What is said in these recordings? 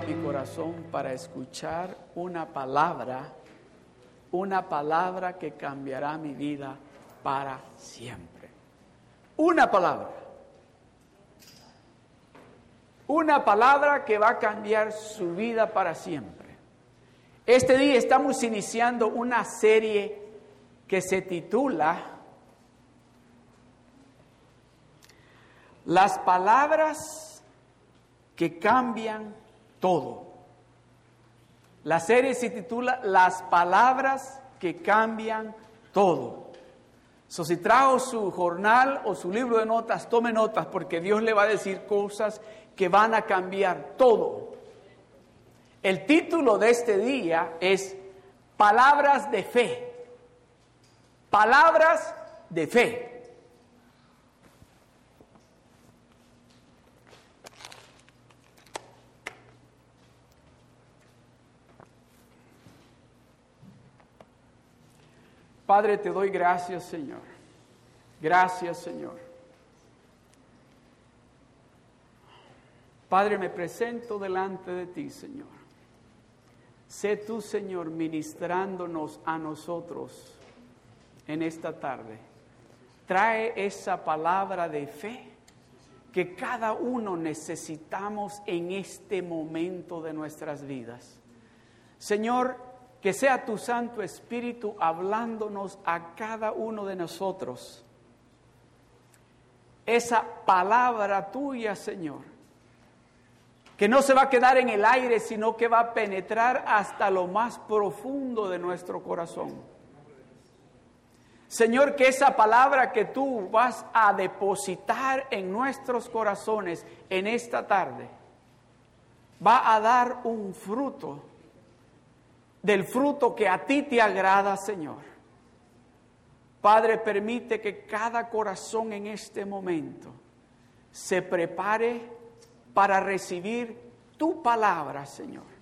mi corazón para escuchar una palabra, una palabra que cambiará mi vida para siempre. Una palabra. Una palabra que va a cambiar su vida para siempre. Este día estamos iniciando una serie que se titula Las palabras que cambian todo. La serie se titula Las palabras que cambian todo. So, si trajo su jornal o su libro de notas, tome notas porque Dios le va a decir cosas que van a cambiar todo. El título de este día es Palabras de Fe. Palabras de Fe. Padre, te doy gracias, Señor. Gracias, Señor. Padre, me presento delante de ti, Señor. Sé tú, Señor, ministrándonos a nosotros en esta tarde. Trae esa palabra de fe que cada uno necesitamos en este momento de nuestras vidas. Señor, que sea tu Santo Espíritu hablándonos a cada uno de nosotros. Esa palabra tuya, Señor, que no se va a quedar en el aire, sino que va a penetrar hasta lo más profundo de nuestro corazón. Señor, que esa palabra que tú vas a depositar en nuestros corazones en esta tarde va a dar un fruto del fruto que a ti te agrada, Señor. Padre, permite que cada corazón en este momento se prepare para recibir tu palabra, Señor.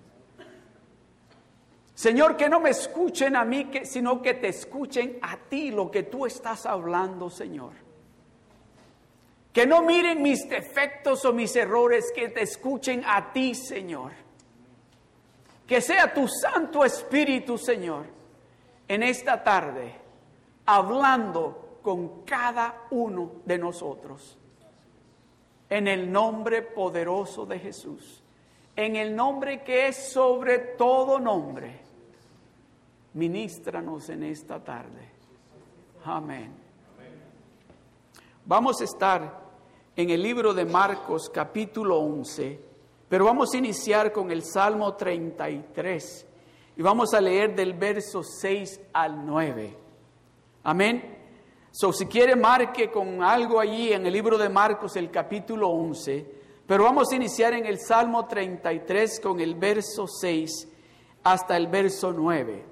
Señor, que no me escuchen a mí, sino que te escuchen a ti lo que tú estás hablando, Señor. Que no miren mis defectos o mis errores, que te escuchen a ti, Señor. Que sea tu Santo Espíritu, Señor, en esta tarde, hablando con cada uno de nosotros. En el nombre poderoso de Jesús. En el nombre que es sobre todo nombre. Ministranos en esta tarde. Amén. Vamos a estar en el libro de Marcos capítulo 11 pero vamos a iniciar con el Salmo 33 y vamos a leer del verso 6 al 9. Amén. So, si quiere, marque con algo allí en el libro de Marcos, el capítulo 11. Pero vamos a iniciar en el Salmo 33 con el verso 6 hasta el verso 9.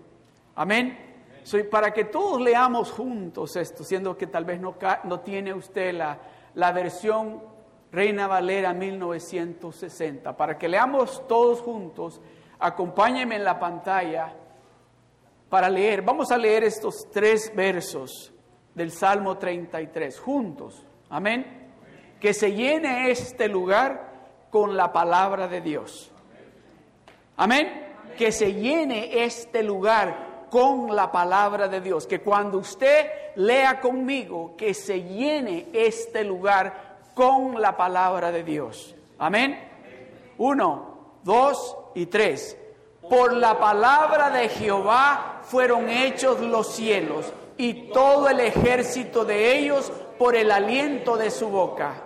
Amén. So, para que todos leamos juntos esto, siendo que tal vez no, no tiene usted la, la versión Reina Valera 1960. Para que leamos todos juntos, acompáñenme en la pantalla para leer. Vamos a leer estos tres versos del Salmo 33 juntos. Amén. Que se llene este lugar con la palabra de Dios. Amén. Que se llene este lugar con la palabra de Dios. Que cuando usted lea conmigo, que se llene este lugar con la palabra de Dios. Amén. Uno, dos y tres. Por la palabra de Jehová fueron hechos los cielos y todo el ejército de ellos por el aliento de su boca.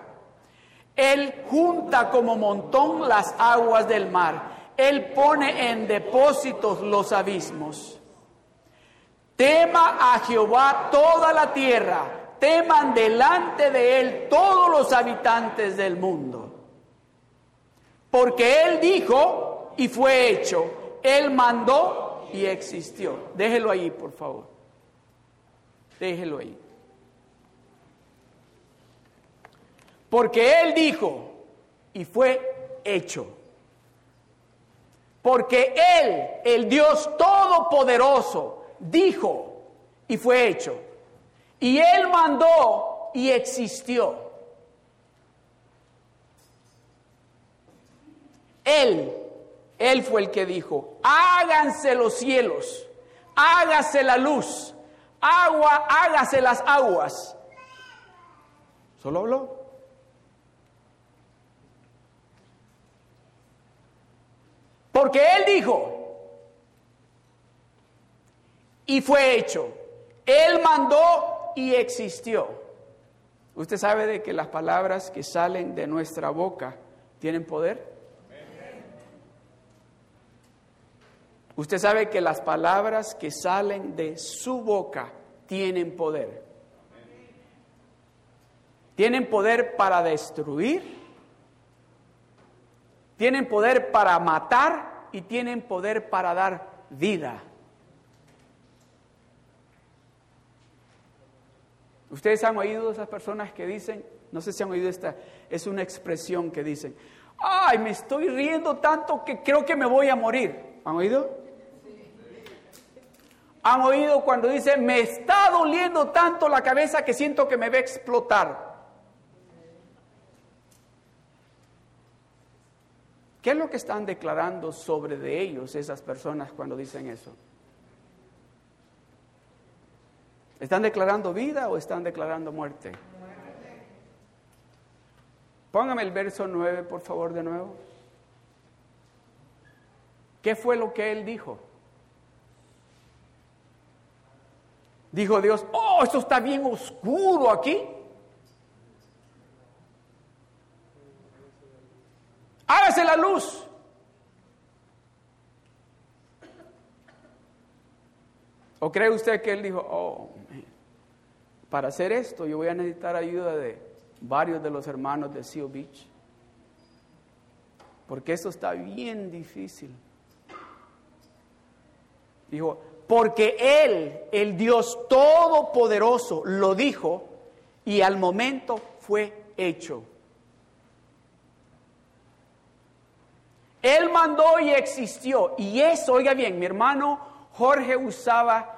Él junta como montón las aguas del mar. Él pone en depósitos los abismos. Tema a Jehová toda la tierra teman delante de Él todos los habitantes del mundo. Porque Él dijo y fue hecho, Él mandó y existió. Déjelo ahí, por favor. Déjelo ahí. Porque Él dijo y fue hecho. Porque Él, el Dios Todopoderoso, dijo y fue hecho. Y Él mandó y existió. Él Él fue el que dijo, háganse los cielos, hágase la luz, agua, hágase las aguas. Solo habló. Porque Él dijo, y fue hecho. Él mandó y existió. Usted sabe de que las palabras que salen de nuestra boca tienen poder. Usted sabe que las palabras que salen de su boca tienen poder. Tienen poder para destruir, tienen poder para matar y tienen poder para dar vida. Ustedes han oído esas personas que dicen, no sé si han oído esta, es una expresión que dicen, ay, me estoy riendo tanto que creo que me voy a morir. ¿Han oído? Han oído cuando dice, me está doliendo tanto la cabeza que siento que me va a explotar. ¿Qué es lo que están declarando sobre de ellos esas personas cuando dicen eso? ¿Están declarando vida o están declarando muerte? Póngame el verso 9, por favor, de nuevo. ¿Qué fue lo que él dijo? Dijo Dios, oh, esto está bien oscuro aquí. Hágase la luz. ¿O cree usted que él dijo, oh, para hacer esto yo voy a necesitar ayuda de varios de los hermanos de Seal Beach? Porque esto está bien difícil. Dijo, porque Él, el Dios Todopoderoso, lo dijo y al momento fue hecho. Él mandó y existió. Y eso, oiga bien, mi hermano Jorge usaba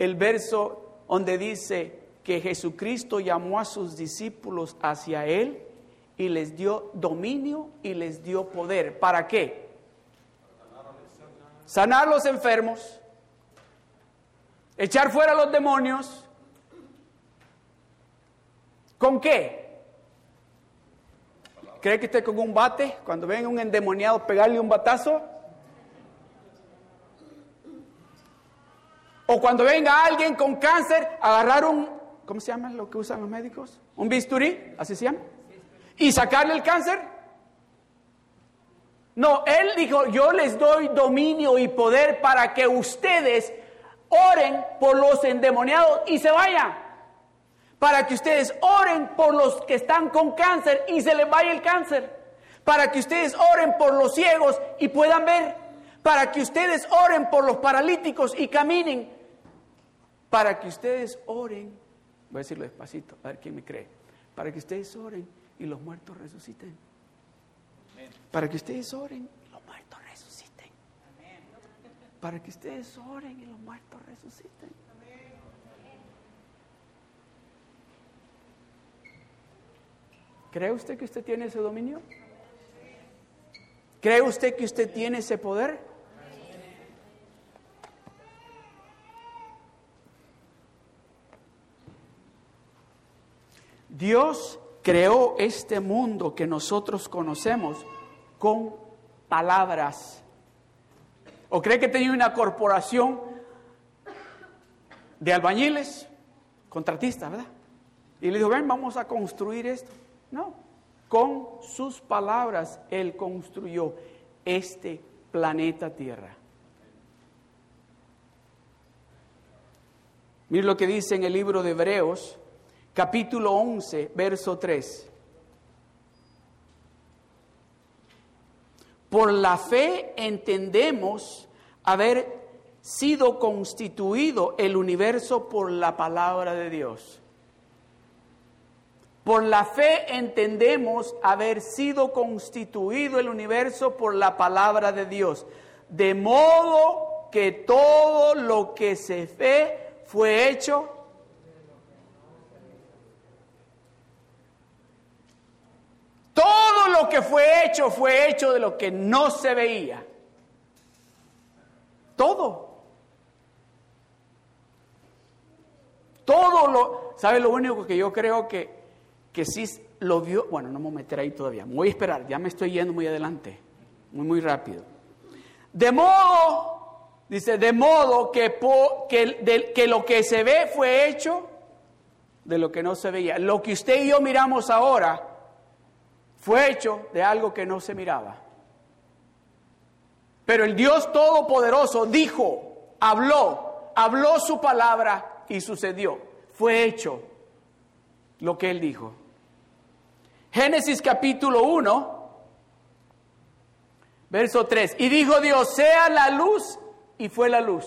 el verso donde dice que Jesucristo llamó a sus discípulos hacia Él y les dio dominio y les dio poder. ¿Para qué? Sanar los enfermos, echar fuera los demonios. ¿Con qué? ¿Cree que esté con un bate? Cuando venga un endemoniado, pegarle un batazo. O cuando venga alguien con cáncer, agarrar un, ¿cómo se llama lo que usan los médicos? Un bisturí, así se llama. Y sacarle el cáncer. No, él dijo, yo les doy dominio y poder para que ustedes oren por los endemoniados y se vayan. Para que ustedes oren por los que están con cáncer y se les vaya el cáncer. Para que ustedes oren por los ciegos y puedan ver. Para que ustedes oren por los paralíticos y caminen. Para que ustedes oren, voy a decirlo despacito, a ver quién me cree. Para que ustedes oren y los muertos resuciten. Para que ustedes oren para que ustedes oren y los muertos resuciten. ¿Cree usted que usted tiene ese dominio? ¿Cree usted que usted tiene ese poder? Dios creó este mundo que nosotros conocemos con palabras. ¿O cree que tenía una corporación de albañiles, contratistas, verdad? Y le dijo, ven, vamos a construir esto. No, con sus palabras Él construyó este planeta Tierra. Mire lo que dice en el libro de Hebreos, capítulo 11, verso 3. Por la fe entendemos haber sido constituido el universo por la palabra de Dios. Por la fe entendemos haber sido constituido el universo por la palabra de Dios. De modo que todo lo que se ve fue hecho Todo lo que fue hecho fue hecho de lo que no se veía. Todo. Todo lo, ¿sabe lo único que yo creo que, que sí lo vio? Bueno, no me voy a meter ahí todavía, voy a esperar, ya me estoy yendo muy adelante, muy, muy rápido. De modo, dice, de modo que, que lo que se ve fue hecho de lo que no se veía. Lo que usted y yo miramos ahora fue hecho de algo que no se miraba. Pero el Dios Todopoderoso dijo, habló, habló su palabra y sucedió. Fue hecho lo que él dijo. Génesis capítulo 1, verso 3. Y dijo Dios, sea la luz y fue la luz.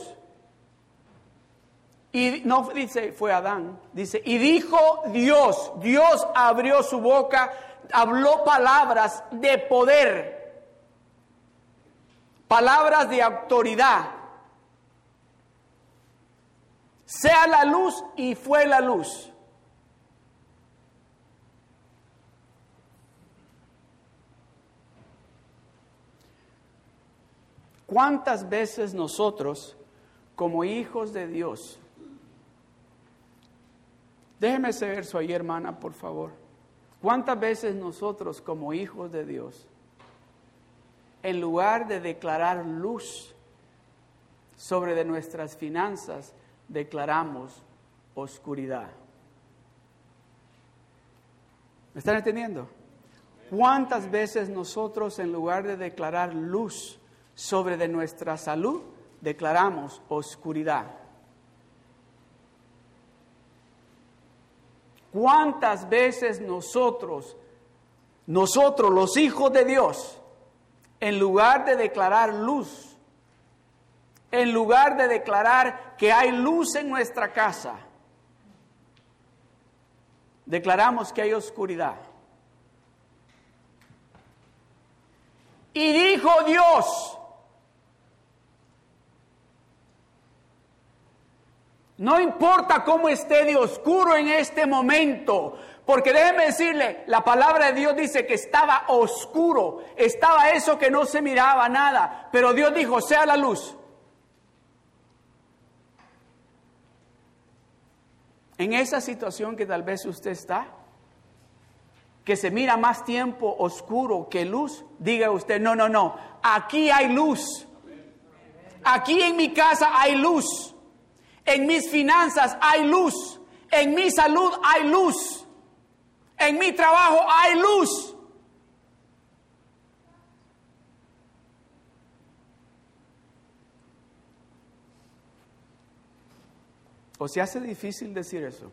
Y no dice fue Adán, dice, y dijo Dios, Dios abrió su boca, habló palabras de poder, palabras de autoridad. Sea la luz y fue la luz. ¿Cuántas veces nosotros, como hijos de Dios, Déjeme ese verso ahí, hermana, por favor. ¿Cuántas veces nosotros como hijos de Dios, en lugar de declarar luz sobre de nuestras finanzas, declaramos oscuridad? ¿Me están entendiendo? ¿Cuántas veces nosotros en lugar de declarar luz sobre de nuestra salud, declaramos oscuridad? ¿Cuántas veces nosotros, nosotros los hijos de Dios, en lugar de declarar luz, en lugar de declarar que hay luz en nuestra casa, declaramos que hay oscuridad? Y dijo Dios, No importa cómo esté de oscuro en este momento, porque déjeme decirle, la palabra de Dios dice que estaba oscuro, estaba eso que no se miraba nada, pero Dios dijo, sea la luz. En esa situación que tal vez usted está, que se mira más tiempo oscuro que luz, diga usted, no, no, no, aquí hay luz. Aquí en mi casa hay luz. En mis finanzas hay luz. En mi salud hay luz. En mi trabajo hay luz. ¿O se hace difícil decir eso?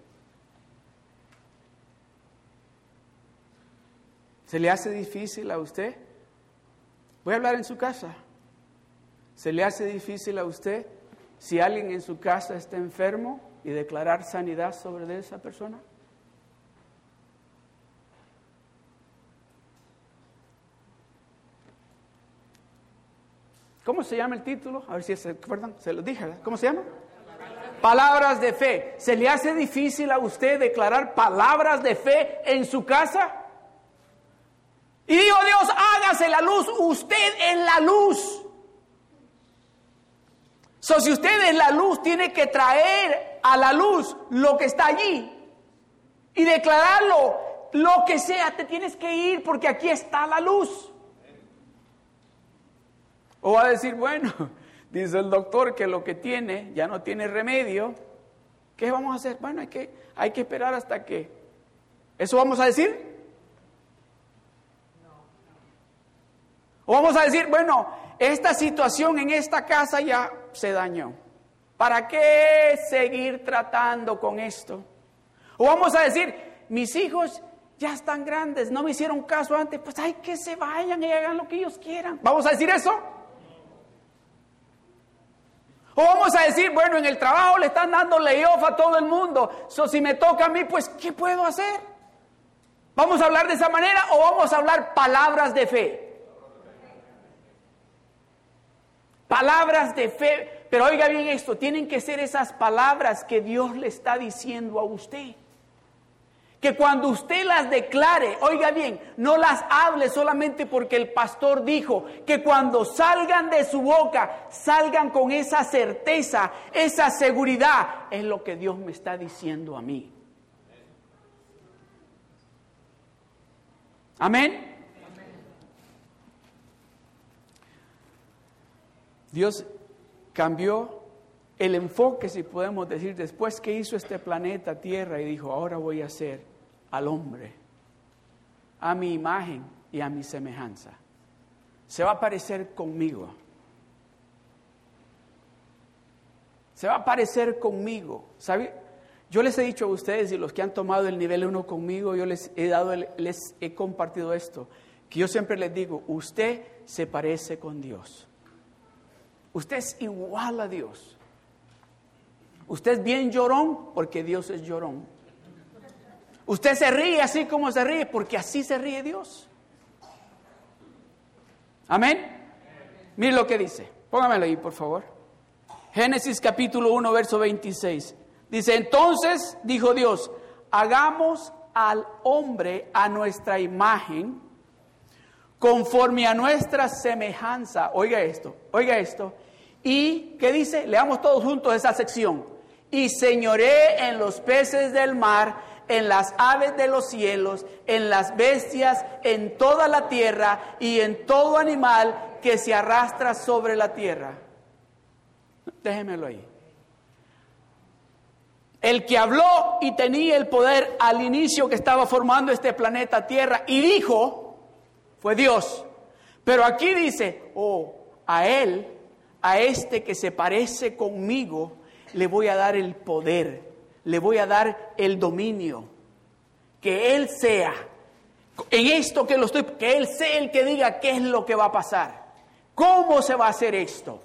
¿Se le hace difícil a usted? Voy a hablar en su casa. ¿Se le hace difícil a usted si alguien en su casa está enfermo y declarar sanidad sobre esa persona? ¿Cómo se llama el título? A ver si se acuerdan, se lo dije, ¿cómo se llama? Palabras de fe. ¿Se le hace difícil a usted declarar palabras de fe en su casa? Y dijo Dios, hágase la luz, usted en la luz. So, si usted es la luz, tiene que traer a la luz lo que está allí y declararlo. Lo que sea, te tienes que ir porque aquí está la luz. O va a decir, bueno, dice el doctor que lo que tiene ya no tiene remedio. ¿Qué vamos a hacer? Bueno, hay que, hay que esperar hasta que... ¿Eso vamos a decir? O vamos a decir, bueno, esta situación en esta casa ya se dañó. ¿Para qué seguir tratando con esto? O vamos a decir, mis hijos ya están grandes, no me hicieron caso antes, pues hay que se vayan y hagan lo que ellos quieran. ¿Vamos a decir eso? O vamos a decir, bueno, en el trabajo le están dando layoff a todo el mundo, so si me toca a mí, pues ¿qué puedo hacer? ¿Vamos a hablar de esa manera o vamos a hablar palabras de fe? Palabras de fe. Pero oiga bien esto, tienen que ser esas palabras que Dios le está diciendo a usted. Que cuando usted las declare, oiga bien, no las hable solamente porque el pastor dijo, que cuando salgan de su boca, salgan con esa certeza, esa seguridad, es lo que Dios me está diciendo a mí. Amén. Dios cambió el enfoque, si podemos decir, después que hizo este planeta Tierra y dijo, ahora voy a hacer al hombre a mi imagen y a mi semejanza. Se va a parecer conmigo. Se va a parecer conmigo. ¿Sabe? Yo les he dicho a ustedes y los que han tomado el nivel 1 conmigo, yo les he dado, les he compartido esto, que yo siempre les digo, usted se parece con Dios. Usted es igual a Dios. Usted es bien llorón porque Dios es llorón. Usted se ríe así como se ríe porque así se ríe Dios. Amén. Mire lo que dice. Póngamelo ahí, por favor. Génesis capítulo 1, verso 26. Dice, entonces dijo Dios, hagamos al hombre a nuestra imagen, conforme a nuestra semejanza. Oiga esto, oiga esto. Y, ¿qué dice? Leamos todos juntos esa sección. Y señoré en los peces del mar en las aves de los cielos, en las bestias, en toda la tierra y en todo animal que se arrastra sobre la tierra. Déjemelo ahí. El que habló y tenía el poder al inicio que estaba formando este planeta Tierra y dijo, fue Dios. Pero aquí dice, oh, a él, a este que se parece conmigo, le voy a dar el poder le voy a dar el dominio. Que Él sea, en esto que lo estoy, que Él sea el que diga qué es lo que va a pasar. ¿Cómo se va a hacer esto?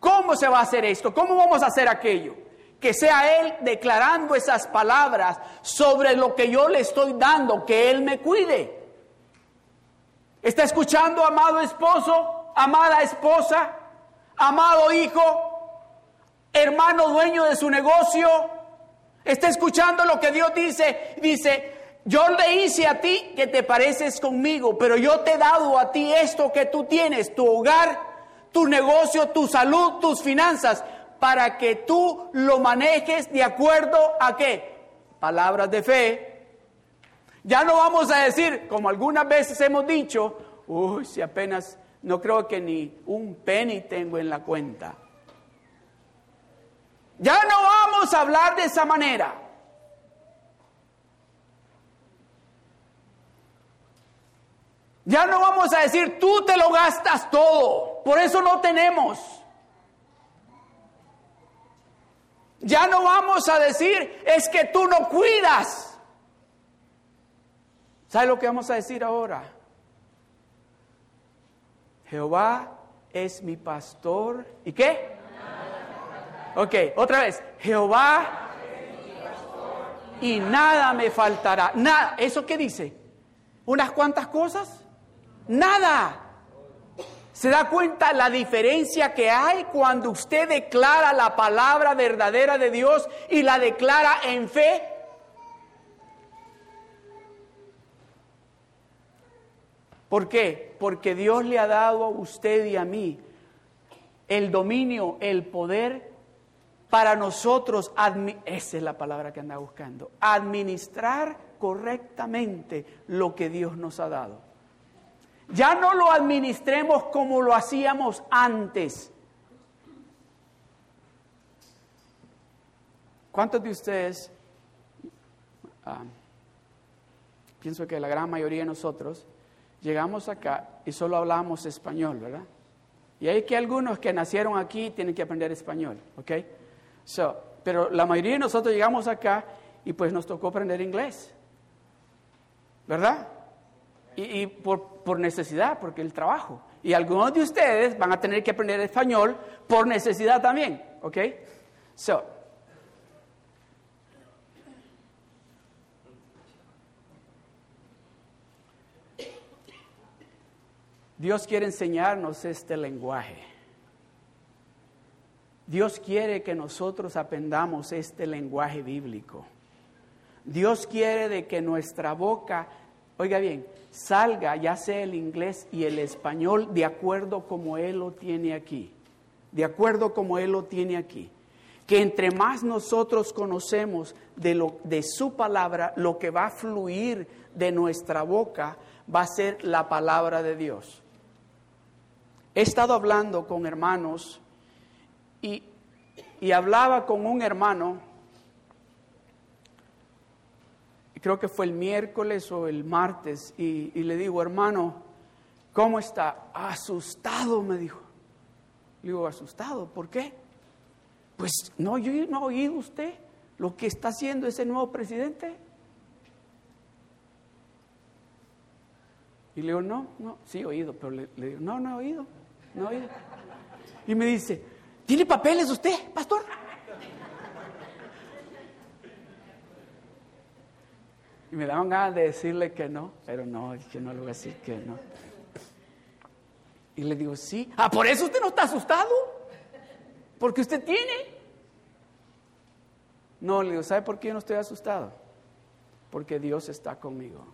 ¿Cómo se va a hacer esto? ¿Cómo vamos a hacer aquello? Que sea Él declarando esas palabras sobre lo que yo le estoy dando, que Él me cuide. ¿Está escuchando, amado esposo, amada esposa, amado hijo, hermano dueño de su negocio? Está escuchando lo que Dios dice. Dice, yo le hice a ti que te pareces conmigo, pero yo te he dado a ti esto que tú tienes, tu hogar, tu negocio, tu salud, tus finanzas, para que tú lo manejes de acuerdo a qué? Palabras de fe. Ya no vamos a decir, como algunas veces hemos dicho, uy, si apenas no creo que ni un penny tengo en la cuenta. Ya no vamos a hablar de esa manera. Ya no vamos a decir, tú te lo gastas todo, por eso no tenemos. Ya no vamos a decir, es que tú no cuidas. ¿Sabe lo que vamos a decir ahora? Jehová es mi pastor. ¿Y qué? Ok, otra vez. Jehová y nada me faltará. Nada. ¿Eso qué dice? ¿Unas cuantas cosas? Nada. ¿Se da cuenta la diferencia que hay cuando usted declara la palabra verdadera de Dios y la declara en fe? ¿Por qué? Porque Dios le ha dado a usted y a mí el dominio, el poder para nosotros, esa es la palabra que anda buscando, administrar correctamente lo que Dios nos ha dado. Ya no lo administremos como lo hacíamos antes. ¿Cuántos de ustedes, ah, pienso que la gran mayoría de nosotros, llegamos acá y solo hablamos español, ¿verdad? Y hay que algunos que nacieron aquí tienen que aprender español, ¿ok? pero la mayoría de nosotros llegamos acá y pues nos tocó aprender inglés. ¿Verdad? Y, por, necesidad, porque el trabajo. Y algunos de ustedes van a tener que aprender español por necesidad también. ¿Ok? So, Dios quiere enseñarnos este lenguaje. Dios quiere que nosotros aprendamos este lenguaje bíblico. Dios quiere de que nuestra boca, oiga bien, salga ya sea el inglés y el español de acuerdo como Él lo tiene aquí, de acuerdo como Él lo tiene aquí. Que entre más nosotros conocemos de, lo, de su palabra, lo que va a fluir de nuestra boca va a ser la palabra de Dios. He estado hablando con hermanos y, y hablaba con un hermano creo que fue el miércoles o el martes, y, le digo, hermano, ¿cómo está? Asustado, me dijo. Le digo, asustado, ¿por qué? Pues no, yo no he oído usted lo que está haciendo ese nuevo presidente. Y le digo, no, no, sí he oído, pero le, le digo, no, no he oído, no. Y me dice, ¿tiene papeles usted, pastor? Y me daban ganas de decirle que no, pero no, dije, no le voy a decir que no. Y le digo, sí. Ah, por eso usted no está asustado. Porque usted tiene. No, le digo, ¿sabe por qué yo no estoy asustado? Porque Dios está conmigo.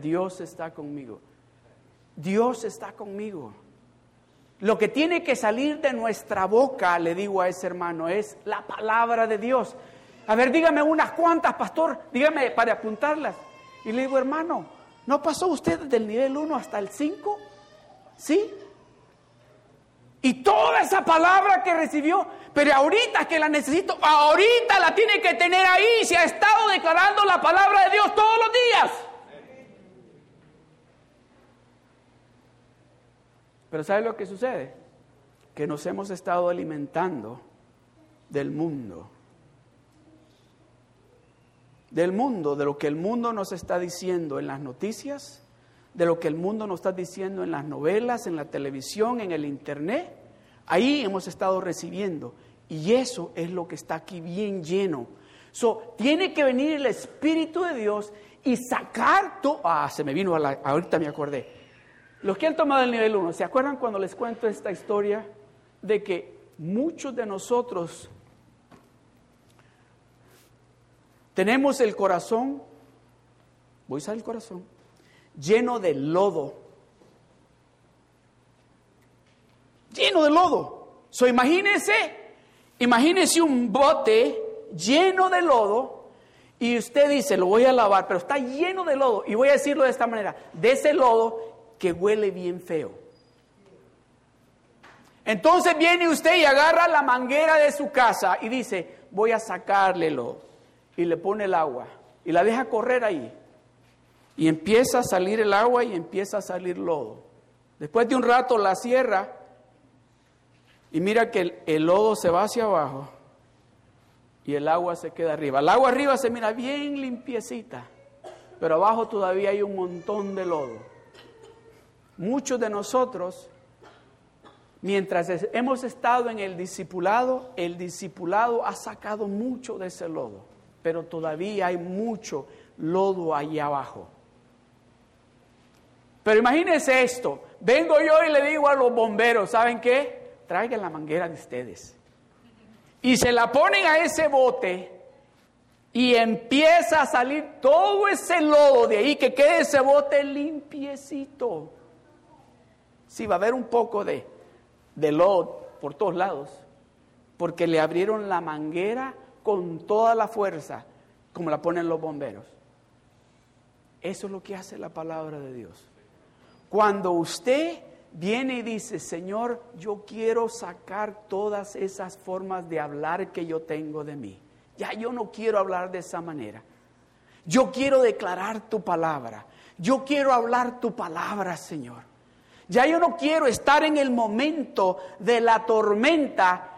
Dios está conmigo. Dios está conmigo. Lo que tiene que salir de nuestra boca, le digo a ese hermano, es la palabra de Dios. A ver, dígame unas cuantas, pastor, dígame para apuntarlas. Y le digo, hermano, ¿no pasó usted del nivel 1 hasta el 5? ¿Sí? Y toda esa palabra que recibió, pero ahorita que la necesito, ahorita la tiene que tener ahí. Se ha estado declarando la palabra de Dios todos los días. Pero ¿sabe lo que sucede? Que nos hemos estado alimentando del mundo del mundo, de lo que el mundo nos está diciendo en las noticias, de lo que el mundo nos está diciendo en las novelas, en la televisión, en el internet. Ahí hemos estado recibiendo. Y eso es lo que está aquí bien lleno. So, tiene que venir el Espíritu de Dios y sacar todo. Ah, se me vino a la. Ahorita me acordé. Los que han tomado el nivel 1, ¿se acuerdan cuando les cuento esta historia de que muchos de nosotros Tenemos el corazón, voy a usar el corazón, lleno de lodo. Lleno de lodo. So, imagínese, imagínese un bote lleno de lodo y usted dice, lo voy a lavar, pero está lleno de lodo. Y voy a decirlo de esta manera, de ese lodo que huele bien feo. Entonces viene usted y agarra la manguera de su casa y dice, voy a sacarle lodo y le pone el agua y la deja correr ahí. Y empieza a salir el agua y empieza a salir lodo. Después de un rato la cierra y mira que el, lodo se va hacia abajo y el agua se queda arriba. El agua arriba se mira bien limpiecita, pero abajo todavía hay un montón de lodo. Muchos de nosotros, mientras hemos estado en el discipulado, el discipulado ha sacado mucho de ese lodo pero todavía hay mucho lodo allá abajo. Pero imagínense esto, vengo yo y le digo a los bomberos, ¿saben qué? Traigan la manguera de ustedes. Y se la ponen a ese bote y empieza a salir todo ese lodo de ahí, que quede ese bote limpiecito. Sí, va a haber un poco de, de por todos lados, porque le abrieron la manguera con toda la fuerza, como la ponen los bomberos. Eso es lo que hace la palabra de Dios. Cuando usted viene y dice, Señor, yo quiero sacar todas esas formas de hablar que yo tengo de mí. Ya yo no quiero hablar de esa manera. Yo quiero declarar tu palabra. Yo quiero hablar tu palabra, Señor. Ya yo no quiero estar en el momento de la tormenta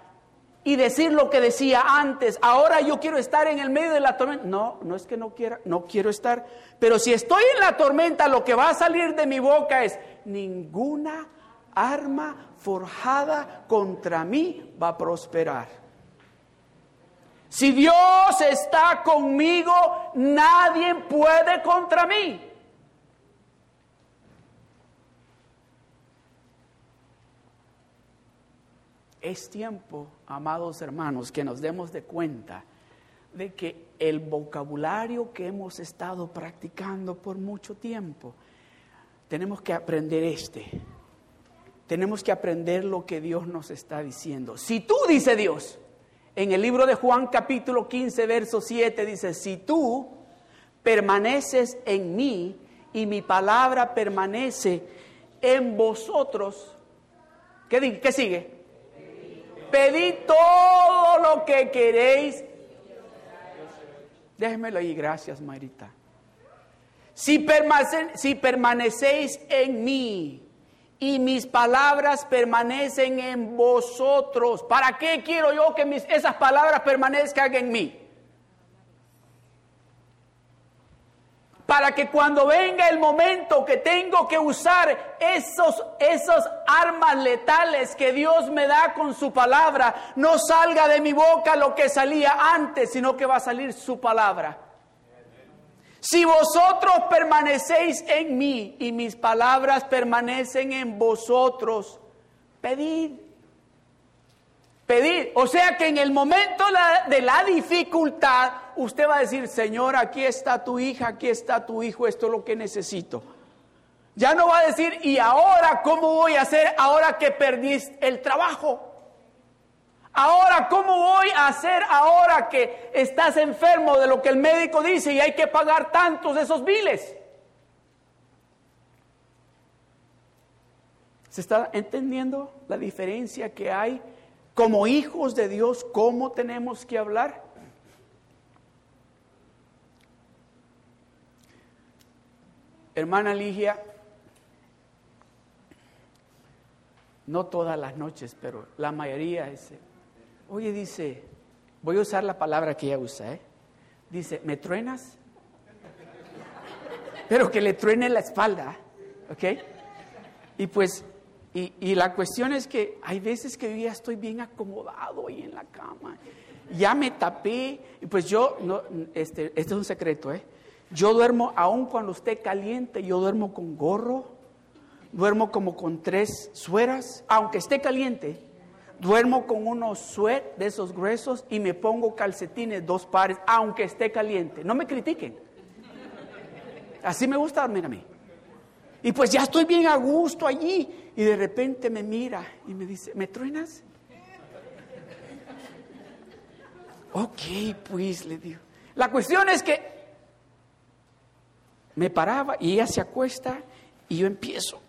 y decir lo que decía antes. Ahora yo quiero estar en el medio de la tormenta. No, no es que no quiera, no quiero estar. Pero si estoy en la tormenta, lo que va a salir de mi boca es ninguna arma forjada contra mí va a prosperar. Si Dios está conmigo, nadie puede contra mí. Es tiempo, amados hermanos, que nos demos de cuenta de que el vocabulario que hemos estado practicando por mucho tiempo, tenemos que aprender este. Tenemos que aprender lo que Dios nos está diciendo. Si tú, dice Dios, en el libro de Juan capítulo 15, verso 7, dice, si tú permaneces en mí y mi palabra permanece en vosotros, ¿qué, qué sigue? Pedid todo lo que queréis. Déjenmelo ahí, gracias, Marita. Si, si permanecéis en mí y mis palabras permanecen en vosotros, ¿para qué quiero yo que esas palabras permanezcan en mí? Para que cuando venga el momento que tengo que usar esos, esos armas letales que Dios me da con su palabra, no salga de mi boca lo que salía antes, sino que va a salir su palabra. Si vosotros permanecéis en mí y mis palabras permanecen en vosotros, pedid. O sea que en el momento de la dificultad, usted va a decir, Señor, aquí está tu hija, aquí está tu hijo, esto es lo que necesito. Ya no va a decir, ¿y ahora cómo voy a hacer ahora que perdí el trabajo? Ahora, ¿cómo voy a hacer ahora que estás enfermo de lo que el médico dice y hay que pagar tantos de esos biles? ¿Se está entendiendo la diferencia que hay como hijos de Dios? ¿Cómo tenemos que hablar? Hermana Ligia, no todas las noches, pero la mayoría es, oye, dice, voy a usar la palabra que ella usa, ¿eh? Dice, ¿me truenas? Pero que le truene la espalda, ¿ok? Y pues, y, la cuestión es que hay veces que yo ya estoy bien acomodado ahí en la cama, ya me tapé, y pues yo, no, este, este es un secreto, ¿eh? Yo duermo, aun cuando esté caliente, yo duermo con gorro, duermo como con tres sueras, aunque esté caliente, duermo con unos suet de esos gruesos y me pongo calcetines, dos pares, aunque esté caliente. No me critiquen. Así me gusta dormir a mí. Y pues ya estoy bien a gusto allí. Y de repente me mira y me dice, ¿me truenas? ok, pues le digo. La cuestión es que me paraba y ella se acuesta y yo empiezo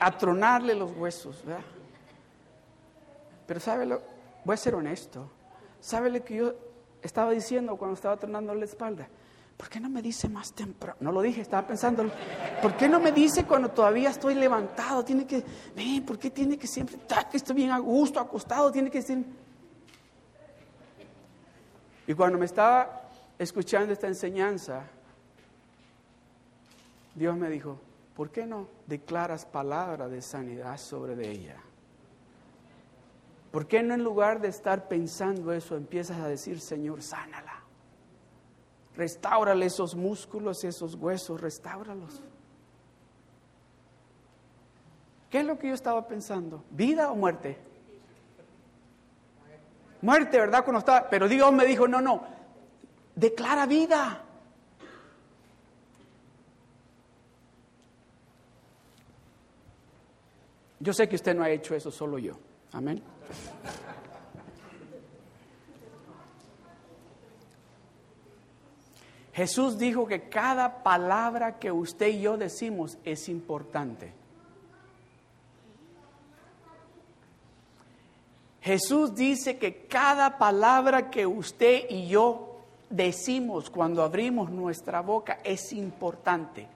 a tronarle los huesos, ¿verdad? Pero sabe lo, voy a ser honesto, ¿sabe lo que yo estaba diciendo cuando estaba tronando la espalda? ¿Por qué no me dice más temprano? No lo dije, estaba pensando, ¿por qué no me dice cuando todavía estoy levantado? Tiene que, ¿por qué tiene que siempre estar que estoy bien a gusto, acostado? Tiene que decir. Y cuando me estaba escuchando esta enseñanza, Dios me dijo, ¿por qué no declaras palabra de sanidad sobre ella? ¿Por qué no en lugar de estar pensando eso empiezas a decir, Señor, sánala? Restáurale esos músculos, esos huesos, restáuralos. ¿Qué es lo que yo estaba pensando? ¿Vida o muerte? Muerte, ¿verdad? Cuando estaba, pero Dios me dijo, no, no, declara vida. Yo sé que usted no ha hecho eso, solo yo. Amén. Jesús dijo que cada palabra que usted y yo decimos es importante. Jesús dice que cada palabra que usted y yo decimos cuando abrimos nuestra boca es importante.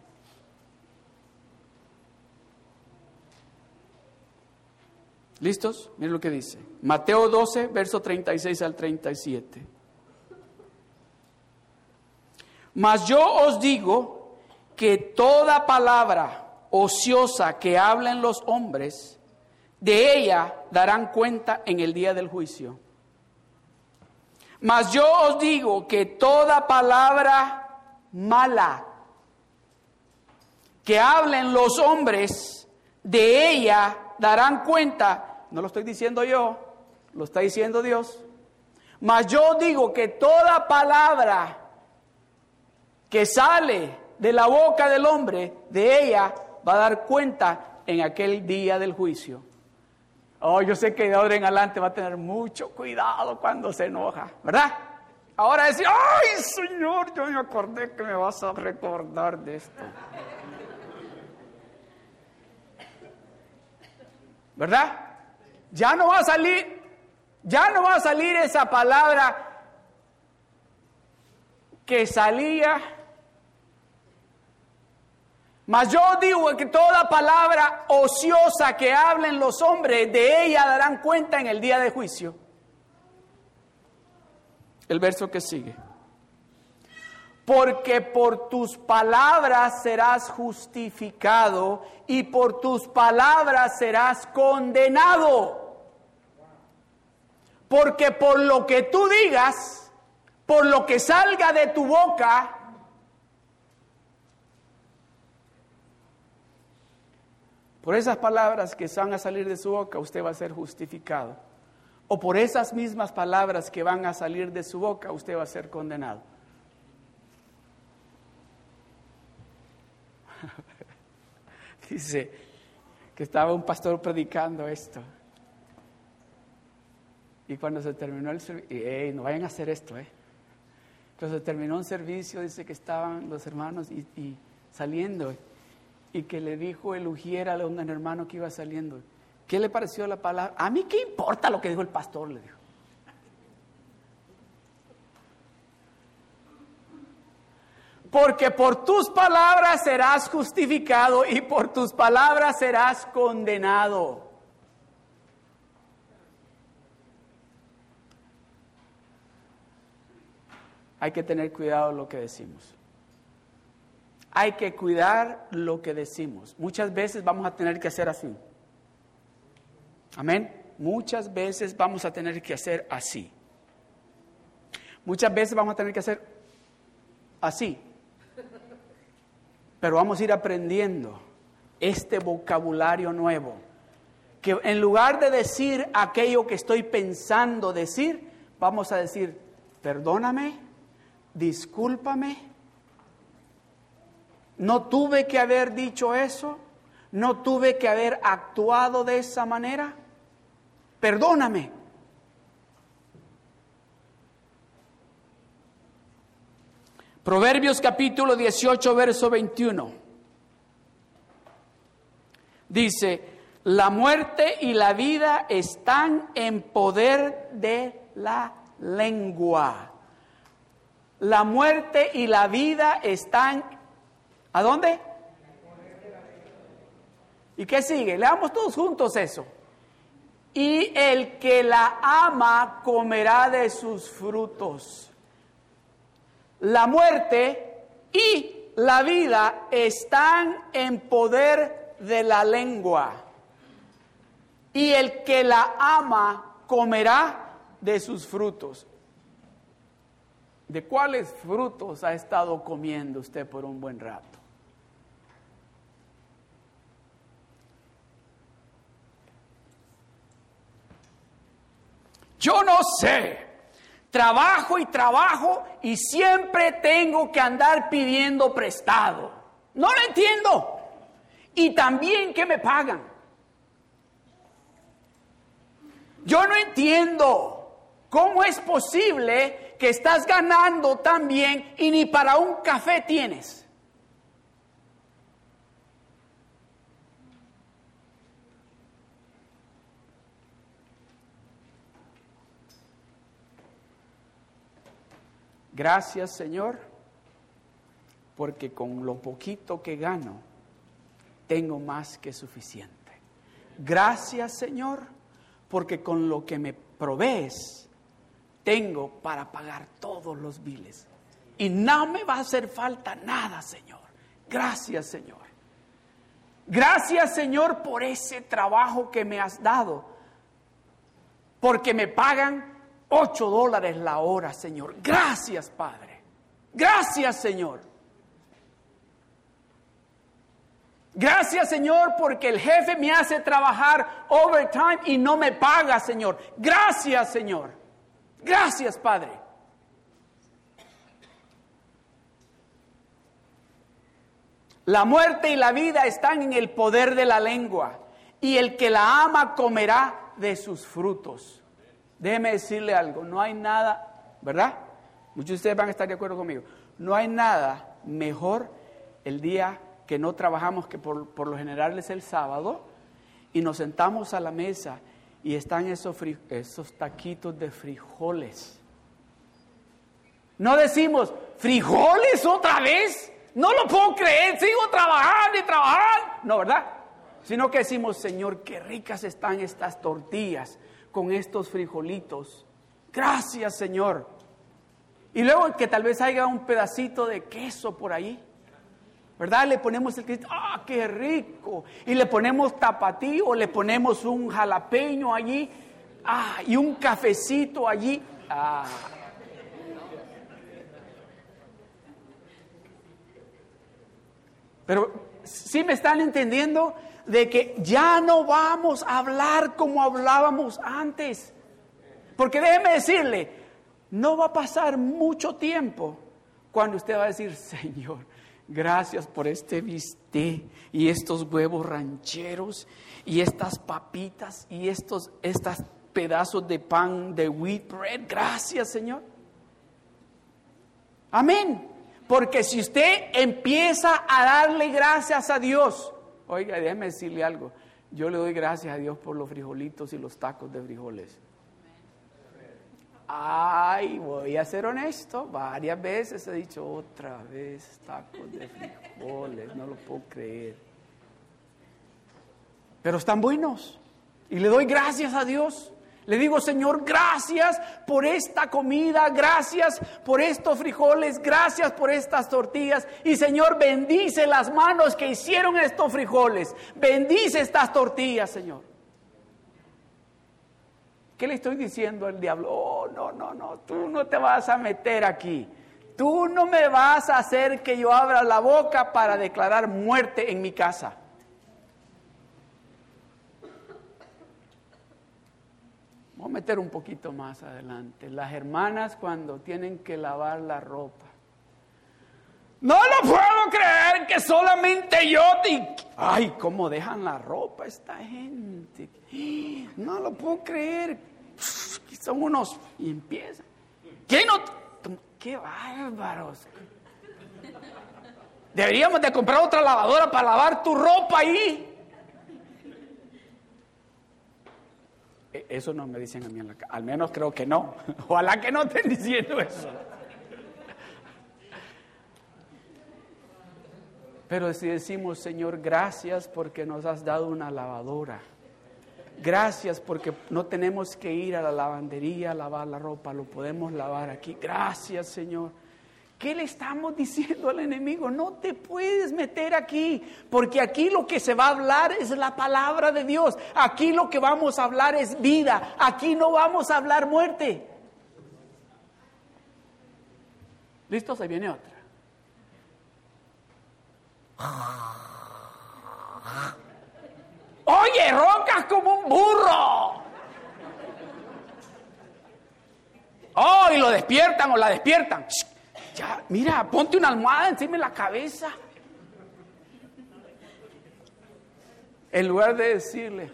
¿Listos? Miren lo que dice. Mateo 12, verso 36 al 37. Mas yo os digo que toda palabra ociosa que hablen los hombres, de ella darán cuenta en el día del juicio. Mas yo os digo que toda palabra mala que hablen los hombres, de ella darán cuenta, no lo estoy diciendo yo, lo está diciendo Dios, Mas yo digo que toda palabra que sale de la boca del hombre, de ella va a dar cuenta en aquel día del juicio. Oh, yo sé que de ahora en adelante va a tener mucho cuidado cuando se enoja, ¿verdad? Ahora decir, ay Señor, yo me acordé que me vas a recordar de esto. ¿Verdad? Ya no va a salir, ya no va a salir esa palabra que salía. Mas yo digo que toda palabra ociosa que hablen los hombres, de ella darán cuenta en el día de juicio. El verso que sigue. Porque por tus palabras serás justificado y por tus palabras serás condenado. Porque por lo que tú digas, por lo que salga de tu boca, por esas palabras que van a salir de su boca, usted va a ser justificado. O por esas mismas palabras que van a salir de su boca, usted va a ser condenado. Dice que estaba un pastor predicando esto. Y cuando se terminó el servicio, no vayan a hacer esto, ¿eh? Cuando se terminó un servicio, dice que estaban los hermanos y, saliendo, y que le dijo el ujier a un hermano que iba saliendo, ¿qué le pareció la palabra? A mí qué importa lo que dijo el pastor, le dijo. Porque por tus palabras serás justificado y por tus palabras serás condenado. Hay que tener cuidado lo que decimos. Hay que cuidar lo que decimos. Muchas veces vamos a tener que hacer así. Amén. Muchas veces vamos a tener que hacer así. Muchas veces vamos a tener que hacer así. Pero vamos a ir aprendiendo este vocabulario nuevo. Que en lugar de decir aquello que estoy pensando decir, vamos a decir, perdóname, discúlpame, no tuve que haber dicho eso, no tuve que haber actuado de esa manera, perdóname. Proverbios capítulo 18, verso 21. Dice, la muerte y la vida están en poder de la lengua. La muerte y la vida están... ¿A dónde? ¿Y qué sigue? Leamos todos juntos eso. Y el que la ama comerá de sus frutos la muerte y la vida están en poder de la lengua. Y el que la ama comerá de sus frutos. ¿De cuáles frutos ha estado comiendo usted por un buen rato? Yo no sé. Trabajo y trabajo y siempre tengo que andar pidiendo prestado. No lo entiendo. Y también que me pagan. Yo no entiendo cómo es posible que estás ganando tan bien y ni para un café tienes. Gracias Señor, porque con lo poquito que gano, tengo más que suficiente. Gracias Señor, porque con lo que me provees, tengo para pagar todos los biles. Y no me va a hacer falta nada, Señor. Gracias, Señor. Gracias, Señor, por ese trabajo que me has dado. Porque me pagan 8 dólares la hora, Señor. Gracias, Padre. Gracias, Señor. Gracias, Señor, porque el jefe me hace trabajar overtime y no me paga, Señor. Gracias, Señor. Gracias, Padre. La muerte y la vida están en el poder de la lengua, y el que la ama comerá de sus frutos. Déjeme decirle algo, no hay nada, ¿verdad? Muchos de ustedes van a estar de acuerdo conmigo. No hay nada mejor el día que no trabajamos, que por, lo general es el sábado, y nos sentamos a la mesa y están esos, esos taquitos de frijoles. No decimos, frijoles otra vez. No lo puedo creer, sigo trabajando y trabajando. No, ¿verdad? Sino que decimos, Señor, qué ricas están estas tortillas con estos frijolitos. Gracias, Señor. Y luego que tal vez haya un pedacito de queso por ahí. ¿Verdad? Le ponemos el queso, ¡ah, qué rico! Y le ponemos tapatío, le ponemos un jalapeño allí, ¡ah! Y un cafecito allí, ¡ah! Pero si me están entendiendo de que ya no vamos a hablar como hablábamos antes. Porque déjeme decirle, no va a pasar mucho tiempo cuando usted va a decir, Señor, gracias por este bistec y estos huevos rancheros y estas papitas y estos pedazos de pan de wheat bread. Gracias, Señor. Amén. Porque si usted empieza a darle gracias a Dios, oiga, déjeme decirle algo, yo le doy gracias a Dios por los frijolitos y los tacos de frijoles. Ay, voy a ser honesto, varias veces he dicho otra vez tacos de frijoles, no lo puedo creer. Pero están buenos y le doy gracias a Dios. Le digo, Señor, gracias por esta comida, gracias por estos frijoles, gracias por estas tortillas. Y Señor, bendice las manos que hicieron estos frijoles. Bendice estas tortillas, Señor. ¿Qué le estoy diciendo al diablo? Oh, no, no, no, tú no te vas a meter aquí. Tú no me vas a hacer que yo abra la boca para declarar muerte en mi casa. Vamos a meter un poquito más adelante. Las hermanas cuando tienen que lavar la ropa. No lo puedo creer que solamente yo. Ay, cómo dejan la ropa esta gente. No lo puedo creer. Son unos... Y empiezan. ¿Qué no? ¡Qué bárbaros! Deberíamos de comprar otra lavadora para lavar tu ropa ahí. Eso no me dicen a mí en la casa. Al menos creo que no. Ojalá que no estén diciendo eso. Pero si decimos, Señor, gracias porque nos has dado una lavadora. Gracias porque no tenemos que ir a la lavandería a lavar la ropa, lo podemos lavar aquí. Gracias, Señor. ¿Qué le estamos diciendo al enemigo? No te puedes meter aquí, porque aquí lo que se va a hablar es la palabra de Dios. Aquí lo que vamos a hablar es vida. Aquí no vamos a hablar muerte. ¿Listo? Se viene otra. Oye, roncas como un burro. Oh, y lo despiertan o la despiertan mira, ponte una almohada encima de la cabeza. En lugar de decirle,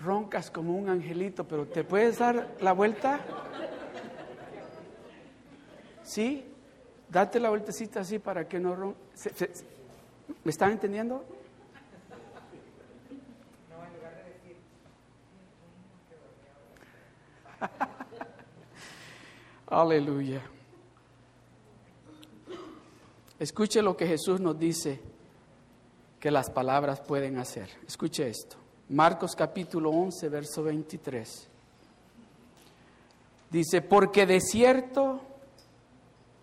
roncas como un angelito, pero ¿te puedes dar la vuelta? ¿Sí? Date la vueltecita así para que no ronques. ¿Me están entendiendo? Aleluya. Escuche lo que Jesús nos dice que las palabras pueden hacer. Escuche esto. Marcos capítulo 11, verso 23. Dice, porque de cierto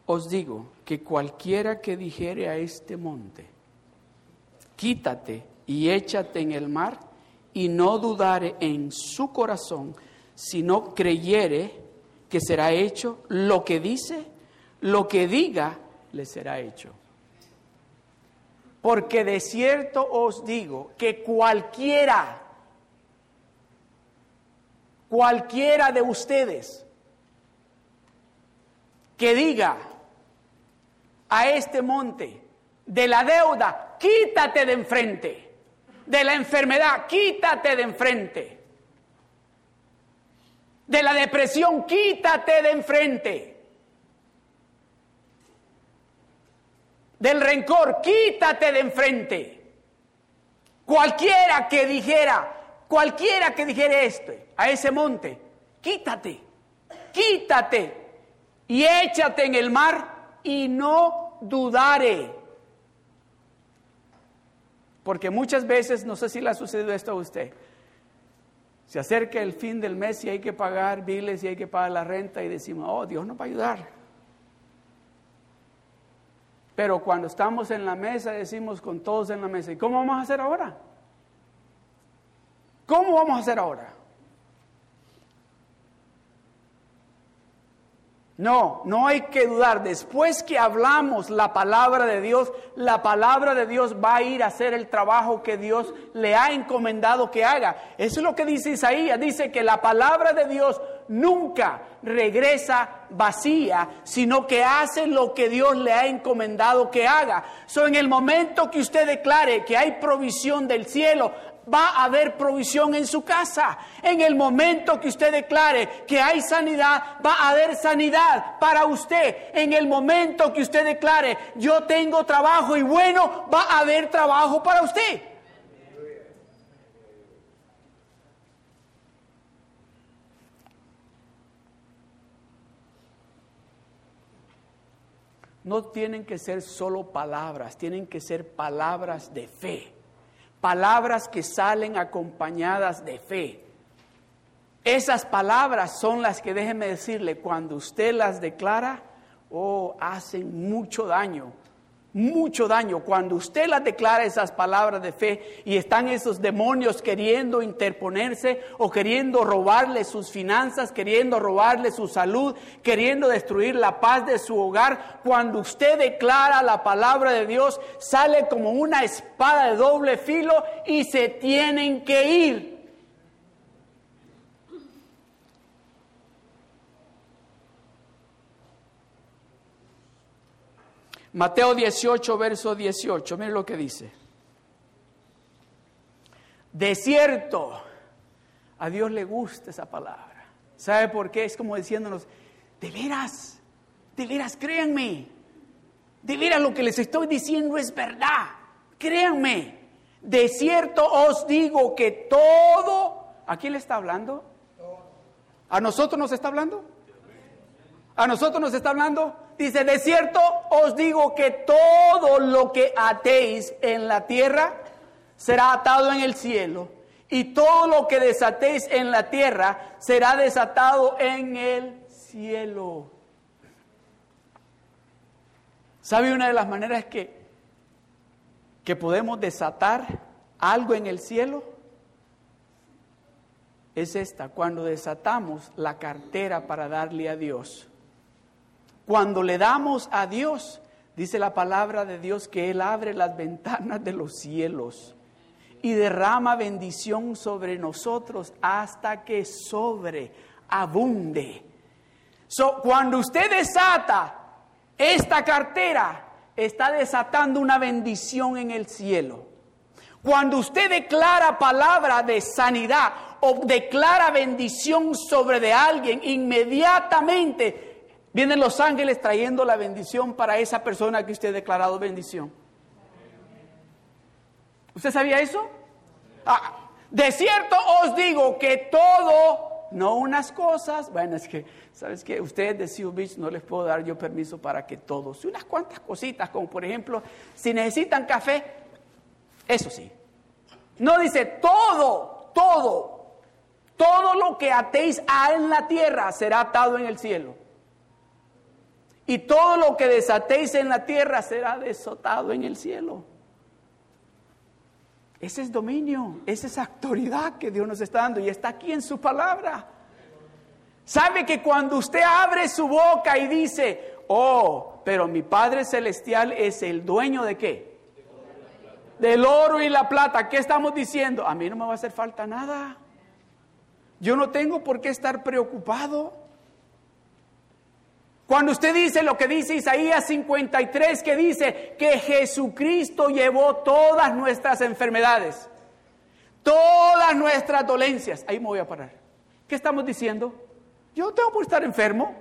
os digo que cualquiera que dijere a este monte, quítate y échate en el mar, y no dudare en su corazón, sino creyere que será hecho lo que dice, lo que diga, le será hecho. Porque de cierto os digo que cualquiera, cualquiera de ustedes, que diga a este monte de la deuda, quítate de enfrente, de la enfermedad, quítate de enfrente, de la depresión, quítate de enfrente, del rencor, quítate de enfrente. Cualquiera que dijera, cualquiera que dijera esto a ese monte, quítate, quítate y échate en el mar y no dudare. Porque muchas veces, no sé si le ha sucedido esto a usted, se acerca el fin del mes y hay que pagar biles y hay que pagar la renta y decimos, oh, Dios nos va a ayudar. Pero cuando estamos en la mesa decimos con todos en la mesa, ¿y cómo vamos a hacer ahora? ¿Cómo vamos a hacer ahora? No, no hay que dudar. Después que hablamos la palabra de Dios, la palabra de Dios va a ir a hacer el trabajo que Dios le ha encomendado que haga. Eso es lo que dice Isaías. Dice que la palabra de Dios nunca regresa vacía, sino que hace lo que Dios le ha encomendado que haga. So, en el momento que usted declare que hay provisión del cielo, va a haber provisión en su casa. En el momento que usted declare que hay sanidad, va a haber sanidad para usted. En el momento que usted declare yo tengo trabajo y bueno, va a haber trabajo para usted. No tienen que ser solo palabras, tienen que ser palabras de fe palabras que salen acompañadas de fe. Esas palabras son las que déjeme decirle, cuando usted las declara, oh, hacen mucho daño mucho daño. Cuando usted las declara esas palabras de fe y están esos demonios queriendo interponerse o queriendo robarle sus finanzas, queriendo robarle su salud, queriendo destruir la paz de su hogar, cuando usted declara la palabra de Dios, sale como una espada de doble filo y se tienen que ir. Mateo 18, verso 18, miren lo que dice. De cierto, a Dios le gusta esa palabra. ¿Sabe por qué? Es como diciéndonos, de veras, de veras, créanme. De veras lo que les estoy diciendo es verdad. Créanme. De cierto os digo que todo, ¿a quién le está hablando? ¿A nosotros nos está hablando? ¿A nosotros nos está hablando? Dice, de cierto os digo que todo lo que atéis en la tierra será atado en el cielo, y todo lo que desatéis en la tierra será desatado en el cielo. ¿Sabe una de las maneras que, que podemos desatar algo en el cielo? Es esta, cuando desatamos la cartera para darle a Dios. Cuando le damos a Dios, dice la palabra de Dios que Él abre las ventanas de los cielos y derrama bendición sobre nosotros hasta que sobre, abunde. cuando usted desata esta cartera, está desatando una bendición en el cielo. Cuando usted declara palabra de sanidad o declara bendición sobre de alguien, inmediatamente Vienen los ángeles trayendo la bendición para esa persona que usted ha declarado bendición. ¿Usted sabía eso? Ah, de cierto os digo que todo, no unas cosas, bueno, es que, ¿sabes que Ustedes de Seal Beach no les puedo dar yo permiso para que todos, unas cuantas cositas, como por ejemplo, si necesitan café, eso sí. No dice todo, todo, todo lo que atéis en la tierra será atado en el cielo y todo lo que desatéis en la tierra será desatado en el cielo. Ese es dominio, esa es autoridad que Dios nos está dando y está aquí en su palabra. Sabe que cuando usted abre su boca y dice, oh, pero mi Padre Celestial es el dueño de qué? Del oro y la plata. ¿Qué estamos diciendo? A mí no me va a hacer falta nada. Yo no tengo por qué estar preocupado. Cuando usted dice lo que dice Isaías 53, que dice que Jesucristo llevó todas nuestras enfermedades, todas nuestras dolencias, ahí me voy a parar. ¿Qué estamos diciendo? Yo tengo por estar enfermo.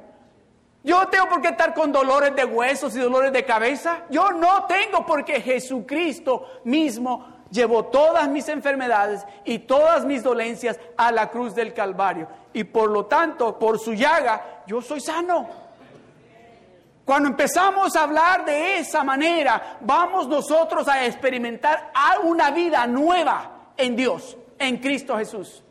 Yo tengo por qué estar con dolores de huesos y dolores de cabeza. Yo no tengo porque Jesucristo mismo llevó todas mis enfermedades y todas mis dolencias a la cruz del Calvario. Y por lo tanto, por su llaga, yo soy sano. Cuando empezamos a hablar de esa manera, vamos nosotros a experimentar una vida nueva en Dios, en Cristo Jesús.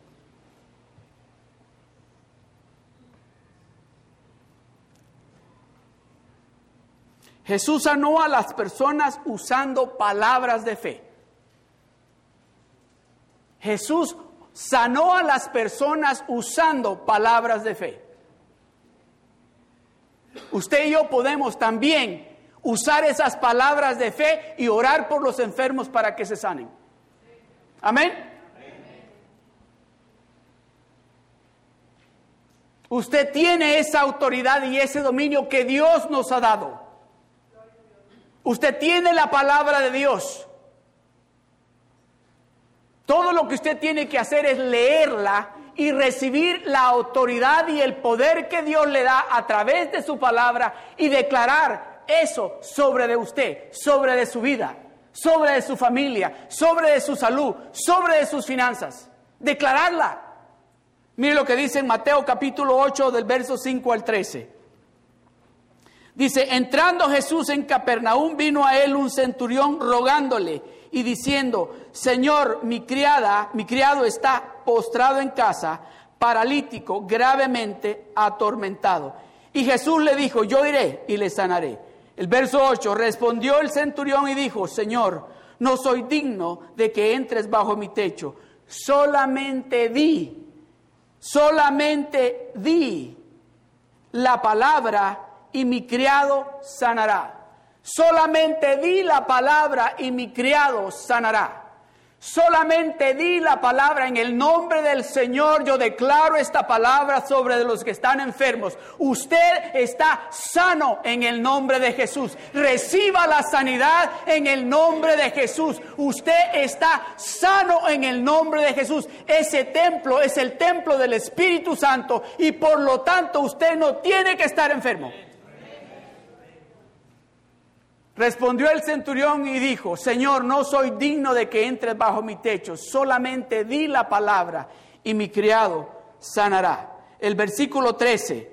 Jesús sanó a las personas usando palabras de fe. Jesús sanó a las personas usando palabras de fe. Usted y yo podemos también usar esas palabras de fe y orar por los enfermos para que se sanen. Amén. Usted tiene esa autoridad y ese dominio que Dios nos ha dado. Usted tiene la palabra de Dios. Todo lo que usted tiene que hacer es leerla y recibir la autoridad y el poder que Dios le da a través de su palabra y declarar eso sobre de usted, sobre de su vida, sobre de su familia, sobre de su salud, sobre de sus finanzas. Declararla. Mire lo que dice en Mateo capítulo 8 del verso 5 al 13. Dice, entrando Jesús en Capernaum, vino a él un centurión rogándole y diciendo, Señor, mi criada, mi criado está postrado en casa, paralítico, gravemente atormentado. Y Jesús le dijo, yo iré y le sanaré. El verso 8, respondió el centurión y dijo, Señor, no soy digno de que entres bajo mi techo, solamente di, solamente di la palabra y mi criado sanará. Solamente di la palabra y mi criado sanará. Solamente di la palabra en el nombre del Señor. Yo declaro esta palabra sobre los que están enfermos. Usted está sano en el nombre de Jesús. Reciba la sanidad en el nombre de Jesús. Usted está sano en el nombre de Jesús. Ese templo es el templo del Espíritu Santo y por lo tanto usted no tiene que estar enfermo. Respondió el centurión y dijo, Señor, no soy digno de que entres bajo mi techo, solamente di la palabra y mi criado sanará. El versículo 13.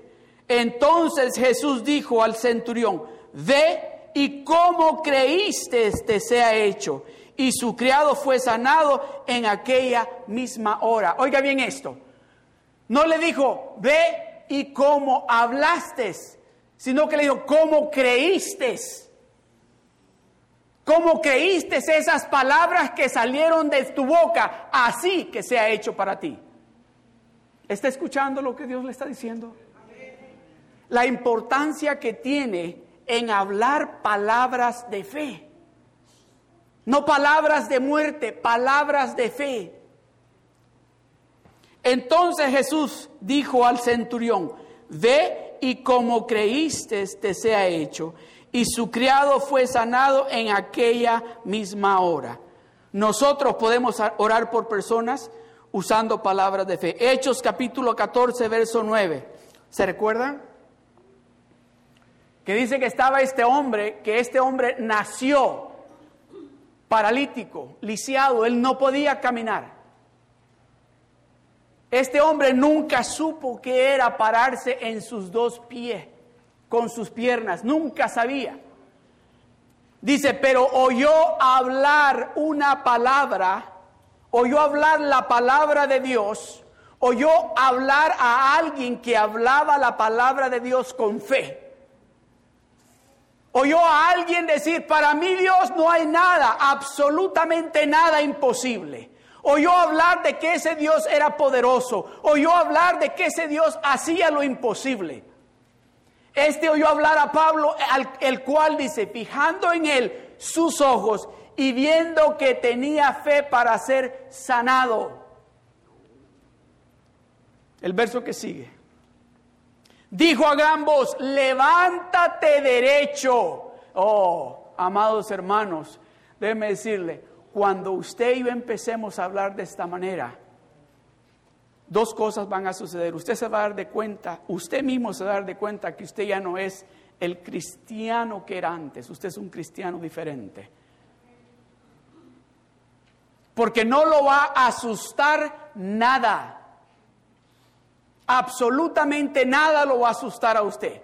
Entonces Jesús dijo al centurión, ve y como creíste te sea hecho. Y su criado fue sanado en aquella misma hora. Oiga bien esto. No le dijo, ve y como hablaste, sino que le dijo, como creíste. ¿Cómo creíste esas palabras que salieron de tu boca? Así que se ha hecho para ti. ¿Está escuchando lo que Dios le está diciendo? La importancia que tiene en hablar palabras de fe. No palabras de muerte, palabras de fe. Entonces Jesús dijo al centurión, ve y como creíste te sea hecho y su criado fue sanado en aquella misma hora. Nosotros podemos orar por personas usando palabras de fe. Hechos capítulo 14, verso 9. ¿Se recuerdan? Que dice que estaba este hombre, que este hombre nació paralítico, lisiado, él no podía caminar. Este hombre nunca supo que era pararse en sus dos pies con sus piernas, nunca sabía. Dice, pero oyó hablar una palabra, oyó hablar la palabra de Dios, oyó hablar a alguien que hablaba la palabra de Dios con fe. Oyó a alguien decir, para mí Dios no hay nada, absolutamente nada imposible. Oyó hablar de que ese Dios era poderoso. Oyó hablar de que ese Dios hacía lo imposible. Este oyó hablar a Pablo, el cual dice, fijando en él sus ojos y viendo que tenía fe para ser sanado. El verso que sigue. Dijo a gran voz, levántate derecho. Oh, amados hermanos, déjeme decirle, cuando usted y yo empecemos a hablar de esta manera, dos cosas van a suceder. Usted se va a dar de cuenta, usted mismo se va a dar de cuenta que usted ya no es el cristiano que era antes, usted es un cristiano diferente. Porque no lo va a asustar nada. Absolutamente nada lo va a asustar a usted.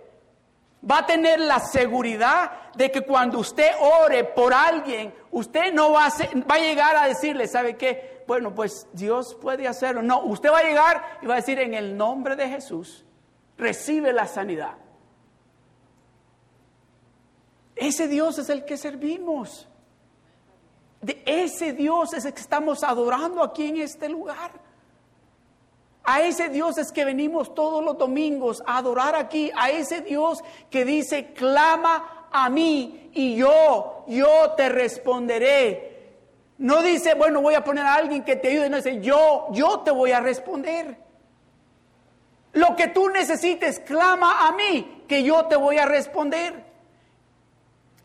Va a tener la seguridad de que cuando usted ore por alguien, usted no va a, va a llegar a decirle, ¿sabe qué? Bueno, pues Dios puede hacerlo. No, usted va a llegar y va a decir, en el nombre de Jesús, recibe la sanidad. Ese Dios es el que servimos. De ese Dios es el que estamos adorando aquí en este lugar. A ese Dios es que venimos todos los domingos a adorar aquí, a ese Dios que dice, clama a mí y yo, yo te responderé. No dice, bueno, voy a poner a alguien que te ayude, no dice, yo, yo te voy a responder. Lo que tú necesites, clama a mí, que yo te voy a responder.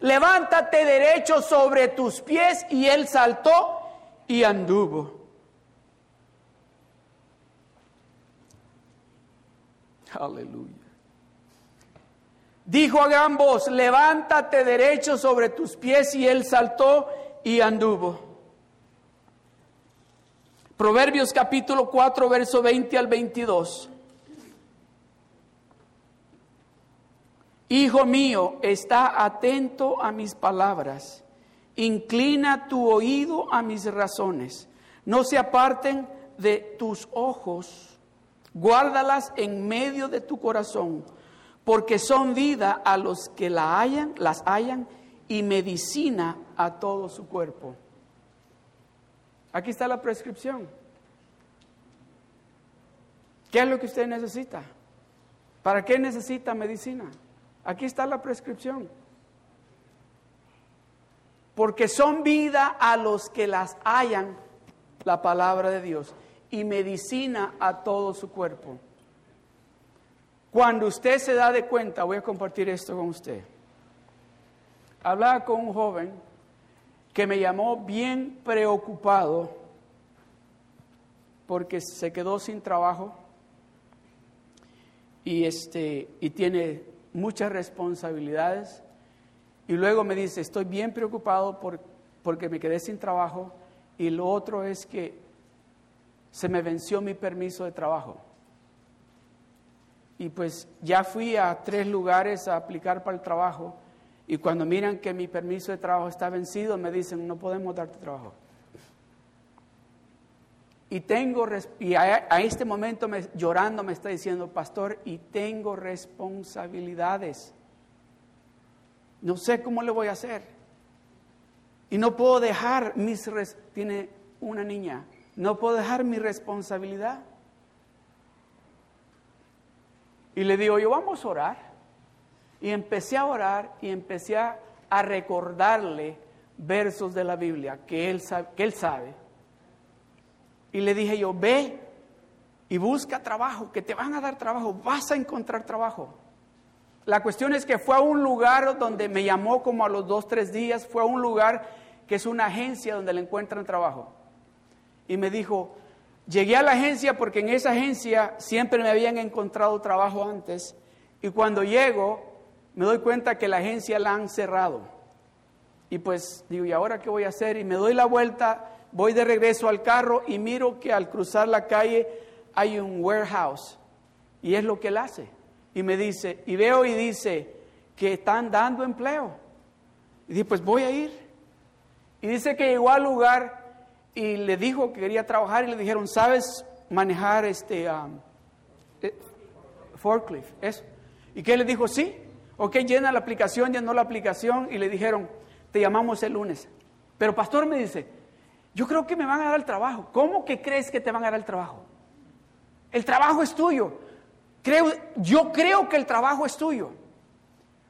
Levántate derecho sobre tus pies y él saltó y anduvo. Aleluya. Dijo a gran voz, levántate derecho sobre tus pies y él saltó y anduvo. Proverbios capítulo 4, verso 20 al 22. Hijo mío, está atento a mis palabras, inclina tu oído a mis razones, no se aparten de tus ojos Guárdalas en medio de tu corazón, porque son vida a los que la hayan, las hayan y medicina a todo su cuerpo. Aquí está la prescripción. ¿Qué es lo que usted necesita? ¿Para qué necesita medicina? Aquí está la prescripción. Porque son vida a los que las hayan, la palabra de Dios y medicina a todo su cuerpo. Cuando usted se da de cuenta, voy a compartir esto con usted. Hablaba con un joven que me llamó bien preocupado porque se quedó sin trabajo y, este, y tiene muchas responsabilidades. Y luego me dice, estoy bien preocupado por, porque me quedé sin trabajo. Y lo otro es que se me venció mi permiso de trabajo. Y pues ya fui a tres lugares a aplicar para el trabajo y cuando miran que mi permiso de trabajo está vencido, me dicen, no podemos darte trabajo. Y tengo, y a, este momento me, llorando me está diciendo, pastor, y tengo responsabilidades. No sé cómo le voy a hacer. Y no puedo dejar mis... Tiene una niña no puedo dejar mi responsabilidad. Y le digo, yo vamos a orar. Y empecé a orar y empecé a, recordarle versos de la Biblia que él, sabe, que él sabe. Y le dije yo, ve y busca trabajo, que te van a dar trabajo, vas a encontrar trabajo. La cuestión es que fue a un lugar donde me llamó como a los dos, tres días, fue a un lugar que es una agencia donde le encuentran trabajo y me dijo, llegué a la agencia porque en esa agencia siempre me habían encontrado trabajo antes y cuando llego me doy cuenta que la agencia la han cerrado. Y pues digo, ¿y ahora qué voy a hacer? Y me doy la vuelta, voy de regreso al carro y miro que al cruzar la calle hay un warehouse. Y es lo que él hace. Y me dice, y veo y dice que están dando empleo. Y dije, pues voy a ir. Y dice que llegó al lugar y le dijo que quería trabajar y le dijeron, ¿sabes manejar este um, eh, forklift? Eso. ¿Y qué le dijo? Sí. Ok, llena la aplicación, llenó la aplicación y le dijeron, te llamamos el lunes. Pero pastor me dice, yo creo que me van a dar el trabajo. ¿Cómo que crees que te van a dar el trabajo? El trabajo es tuyo. Creo, yo creo que el trabajo es tuyo.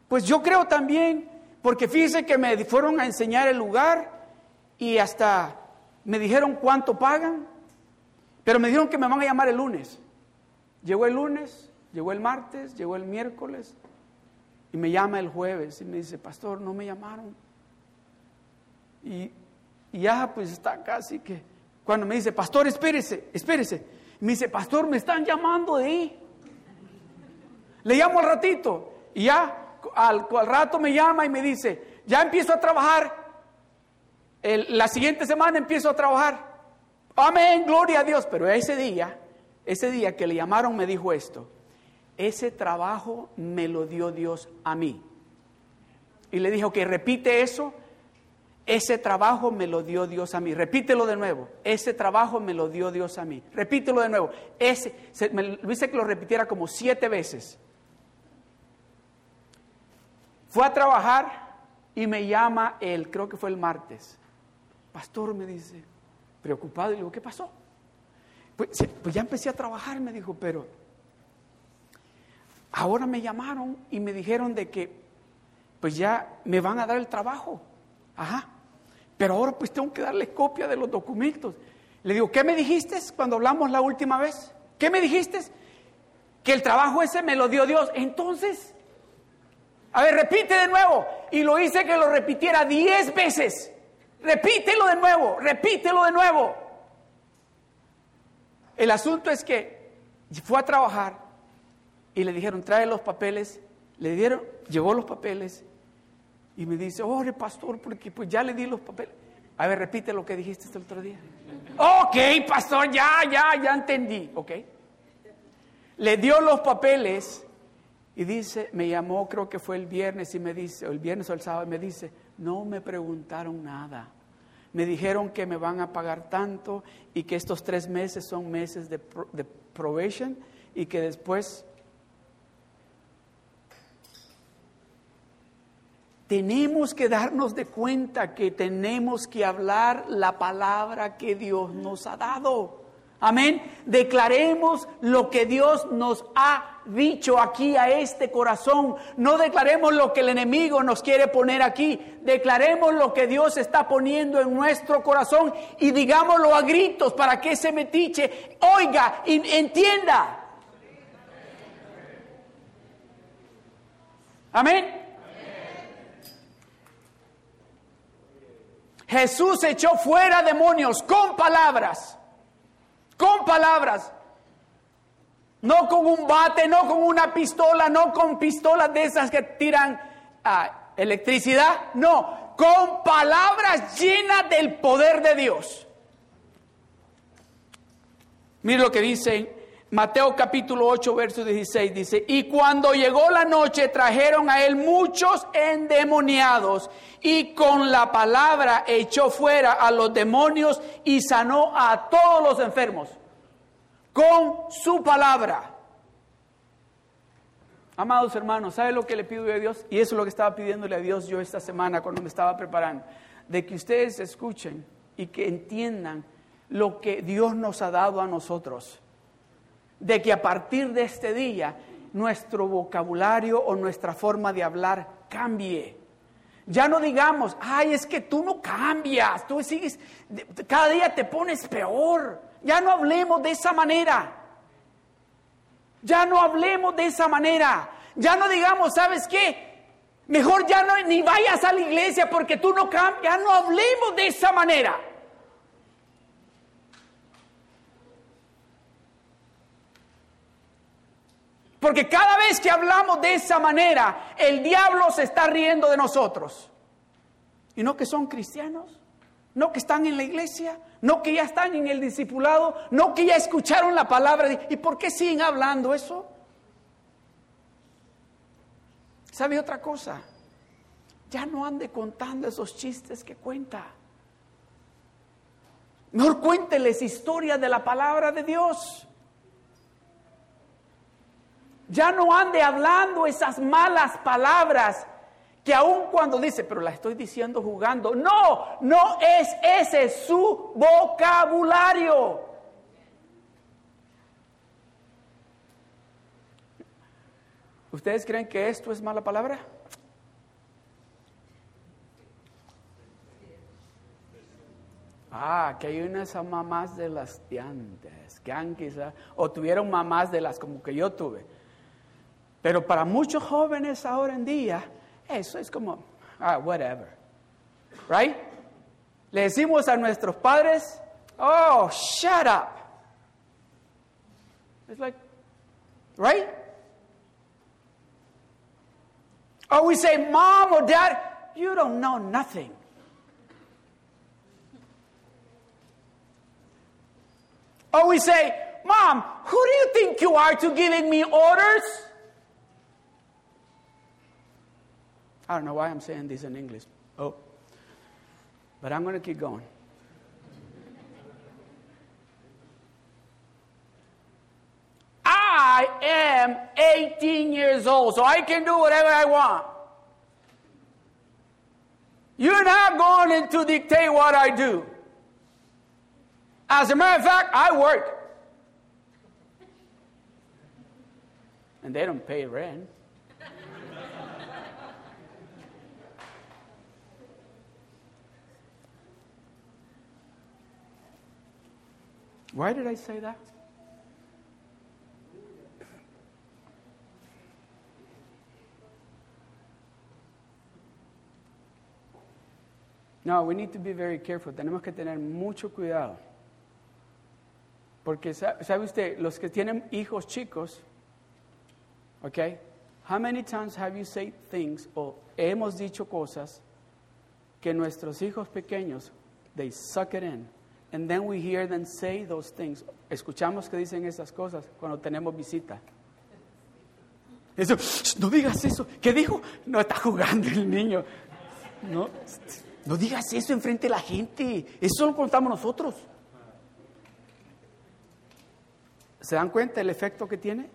Pues yo creo también, porque fíjese que me fueron a enseñar el lugar y hasta me dijeron cuánto pagan, pero me dijeron que me van a llamar el lunes. Llegó el lunes, Llegó el martes, llegó el miércoles y me llama el jueves y me dice, pastor, no me llamaron. Y, ya pues está casi que, cuando me dice, pastor, espérese, espérese. Me dice, pastor, me están llamando de ahí. Le llamo al ratito y ya al, al rato me llama y me dice, ya empiezo a trabajar. la siguiente semana empiezo a trabajar. Amén, gloria a Dios. Pero ese día, ese día que le llamaron me dijo esto. Ese trabajo me lo dio Dios a mí. Y le dijo que repite eso. Ese trabajo me lo dio Dios a mí. Repítelo de nuevo. Ese trabajo me lo dio Dios a mí. Repítelo de nuevo. Ese, me dice que lo repitiera como siete veces. Fue a trabajar y me llama él, creo que fue el martes. Pastor me dice, preocupado, y le digo, ¿qué pasó? Pues, pues ya empecé a trabajar, me dijo, pero ahora me llamaron y me dijeron de que pues ya me van a dar el trabajo. Ajá. Pero ahora pues tengo que darle copia de los documentos. Le digo, ¿qué me dijiste cuando hablamos la última vez? ¿Qué me dijiste? Que el trabajo ese me lo dio Dios. Entonces, a ver, repite de nuevo. Y lo hice que lo repitiera diez veces. Repítelo de nuevo, repítelo de nuevo. El asunto es que fue a trabajar y le dijeron, trae los papeles. Le dieron, llevó los papeles y me dice, ore pastor, porque pues ya le di los papeles. A ver, repite lo que dijiste el otro día. ok, pastor, ya, ya, ya entendí. Ok. Le dio los papeles y dice, me llamó, creo que fue el viernes y me dice, o el viernes o el sábado, y me dice, no me preguntaron nada. Me dijeron que me van a pagar tanto y que estos tres meses son meses de, de probation y que después tenemos que darnos de cuenta que tenemos que hablar la palabra que Dios nos ha dado. Amén. Declaremos lo que Dios nos ha dicho aquí a este corazón. No declaremos lo que el enemigo nos quiere poner aquí. Declaremos lo que Dios está poniendo en nuestro corazón y digámoslo a gritos para que ese metiche oiga y entienda. Amén. Jesús echó fuera demonios con palabras con palabras. No con un bate, no con una pistola, no con pistolas de esas que tiran ah, electricidad. No, con palabras llenas del poder de Dios. Mire lo que dice Mateo capítulo 8, verso 16. Dice, y cuando llegó la noche trajeron a él muchos endemoniados y con la palabra echó fuera a los demonios y sanó a todos los enfermos. Con su palabra. Amados hermanos, ¿sabe lo que le pido a Dios? Y eso es lo que estaba pidiéndole a Dios yo esta semana cuando me estaba preparando. De que ustedes escuchen y que entiendan lo que Dios nos ha dado a nosotros. De que a partir de este día nuestro vocabulario o nuestra forma de hablar cambie ya no digamos, ay, es que tú no cambias, tú sigues, cada día te pones peor. Ya no hablemos de esa manera. Ya no hablemos de esa manera. Ya no digamos, ¿sabes qué? Mejor ya no ni vayas a la iglesia porque tú no cambias. Ya no hablemos de esa manera. Porque cada vez que hablamos de esa manera, el diablo se está riendo de nosotros. Y no que son cristianos, no que están en la iglesia, no que ya están en el discipulado, no que ya escucharon la palabra. ¿Y por qué siguen hablando eso? ¿Sabe otra cosa? Ya no ande contando esos chistes que cuenta. Mejor cuénteles historias de la palabra de Dios. Ya no ande hablando esas malas palabras que aun cuando dice, pero la estoy diciendo jugando. No, no es ese su vocabulario. ¿Ustedes creen que esto es mala palabra? Ah, que hay unas mamás de las de antes, que han quizá, o tuvieron mamás de las como que yo tuve Pero para muchos jóvenes ahora en día, eso es como, ah, whatever. Right? Le decimos a nuestros padres, oh, shut up. It's like, right? Or we say, mom or dad, you don't know nothing. Or we say, Mom, who do you think you are to giving me orders? I don't know why I'm saying this in English. Oh, but I'm going to keep going. I am 18 years old, so I can do whatever I want. You're not going to dictate what I do. As a matter of fact, I work. And they don't pay rent. Why did I say that? No, we need to be very careful. Tenemos que tener mucho cuidado. Porque, ¿sabe usted? Los que tienen hijos chicos, ¿ok? How many times have you said things o hemos dicho cosas que nuestros hijos pequeños, they suck it in. And then we hear them say those things. Escuchamos que dicen esas cosas cuando tenemos visita. No digas eso. ¿Qué dijo? No está jugando el niño. No, no digas eso enfrente de la gente. Eso lo contamos nosotros. ¿Se dan cuenta el efecto que tiene?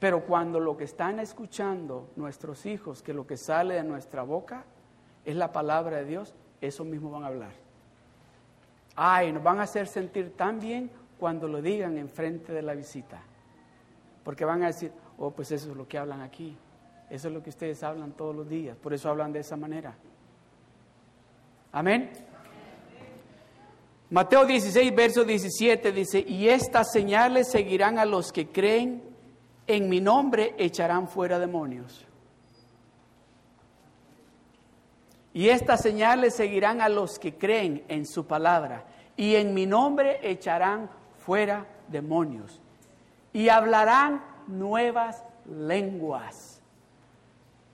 Pero cuando lo que están escuchando nuestros hijos, que lo que sale de nuestra boca es la palabra de Dios, eso mismo van a hablar. Ay, nos van a hacer sentir tan bien cuando lo digan en frente de la visita. Porque van a decir, oh, pues eso es lo que hablan aquí. Eso es lo que ustedes hablan todos los días. Por eso hablan de esa manera. Amén. Mateo 16, verso 17 dice, y estas señales seguirán a los que creen, en mi nombre echarán fuera demonios. Y estas señales seguirán a los que creen en su palabra, y en mi nombre echarán fuera demonios, y hablarán nuevas lenguas.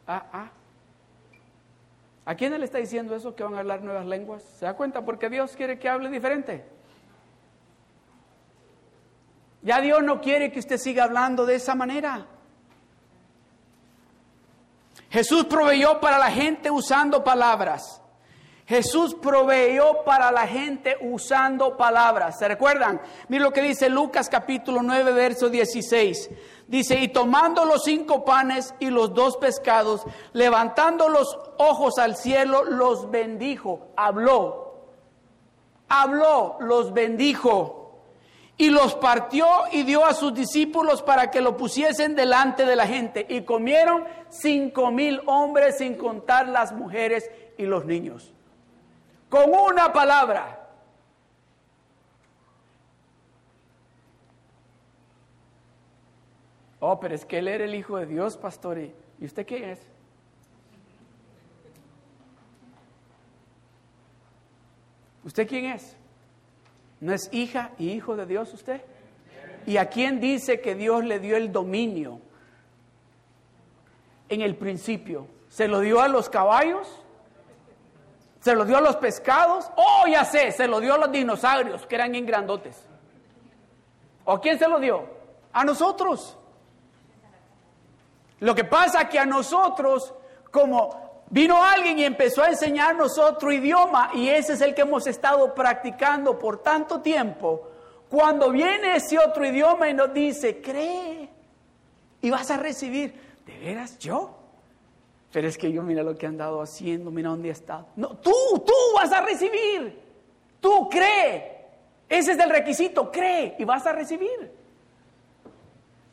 Ah, ah. ¿A quién le está diciendo eso que van a hablar nuevas lenguas? ¿Se da cuenta? Porque Dios quiere que hable diferente. Ya Dios no quiere que usted siga hablando de esa manera. Jesús proveyó para la gente usando palabras. Jesús proveyó para la gente usando palabras. ¿Se recuerdan? Miren lo que dice Lucas capítulo 9, verso 16. Dice, y tomando los cinco panes y los dos pescados, levantando los ojos al cielo, los bendijo. Habló. Habló, los bendijo. Y los partió y dio a sus discípulos para que lo pusiesen delante de la gente. Y comieron cinco mil hombres sin contar las mujeres y los niños. Con una palabra. Oh, pero es que él era el Hijo de Dios, pastor. ¿Y usted qué es? ¿Usted quién es? ¿No es hija y hijo de Dios usted? ¿Y a quién dice que Dios le dio el dominio en el principio? ¿Se lo dio a los caballos? ¿Se lo dio a los pescados? Oh, ya sé, se lo dio a los dinosaurios que eran bien grandotes. ¿O quién se lo dio? A nosotros. Lo que pasa que a nosotros, como vino alguien y empezó a enseñarnos otro idioma, y ese es el que hemos estado practicando por tanto tiempo, cuando viene ese otro idioma y nos dice, cree, y vas a recibir, ¿de veras yo? Pero es que yo mira lo que han dado haciendo, mira dónde he estado. No, tú, tú vas a recibir. Tú cree. Ese es el requisito, cree y vas a recibir.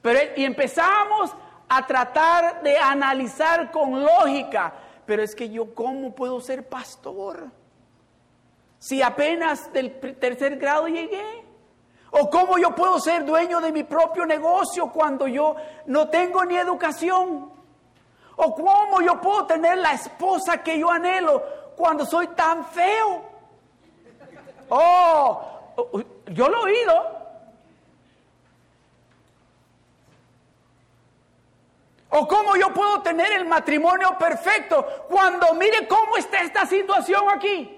Pero y empezamos a tratar de analizar con lógica. Pero es que yo, ¿cómo puedo ser pastor? Si apenas del tercer grado llegué. O ¿O cómo yo puedo ser dueño de mi propio negocio cuando yo no tengo ni educación? ¿O cómo yo puedo tener la esposa que yo anhelo cuando soy tan feo? Oh, yo lo he oído. ¿O cómo yo puedo tener el matrimonio perfecto cuando mire cómo está esta situación aquí?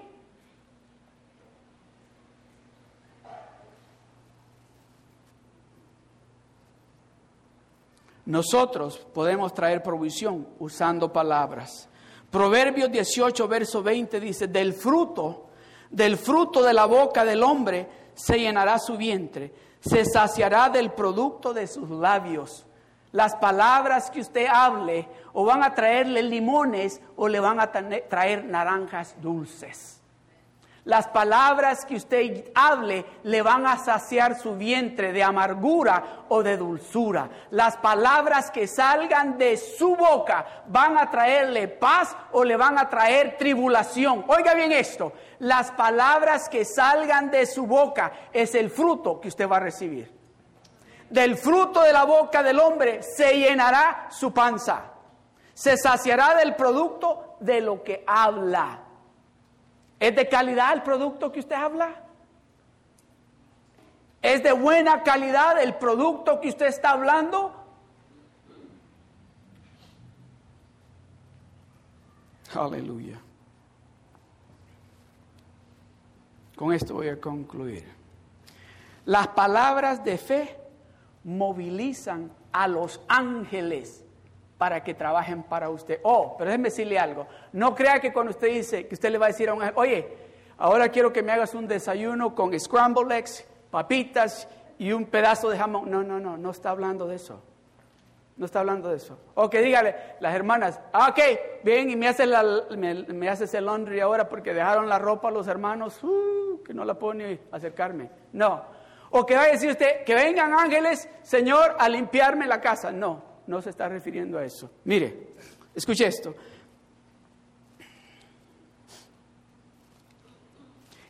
Nosotros podemos traer provisión usando palabras. Proverbios 18, verso 20 dice, del fruto, del fruto de la boca del hombre se llenará su vientre, se saciará del producto de sus labios. Las palabras que usted hable o van a traerle limones o le van a traer naranjas dulces. Las palabras que usted hable le van a saciar su vientre de amargura o de dulzura. Las palabras que salgan de su boca van a traerle paz o le van a traer tribulación. Oiga bien esto, las palabras que salgan de su boca es el fruto que usted va a recibir. Del fruto de la boca del hombre se llenará su panza. Se saciará del producto de lo que habla. ¿Es de calidad el producto que usted habla? ¿Es de buena calidad el producto que usted está hablando? Aleluya. Con esto voy a concluir. Las palabras de fe movilizan a los ángeles para que trabajen para usted. Oh, pero déjeme decirle algo. No crea que cuando usted dice, que usted le va a decir a un oye, ahora quiero que me hagas un desayuno con scramble eggs, papitas y un pedazo de jamón. No, no, no, no está hablando de eso. No está hablando de eso. Ok, dígale, las hermanas, ah, ok, bien, y me haces, la, me, haces el laundry ahora porque dejaron la ropa los hermanos, uh, que no la puedo ni acercarme. No. O que vaya a decir usted, que vengan ángeles, Señor, a limpiarme la casa. No no se está refiriendo a eso. Mire, escuche esto.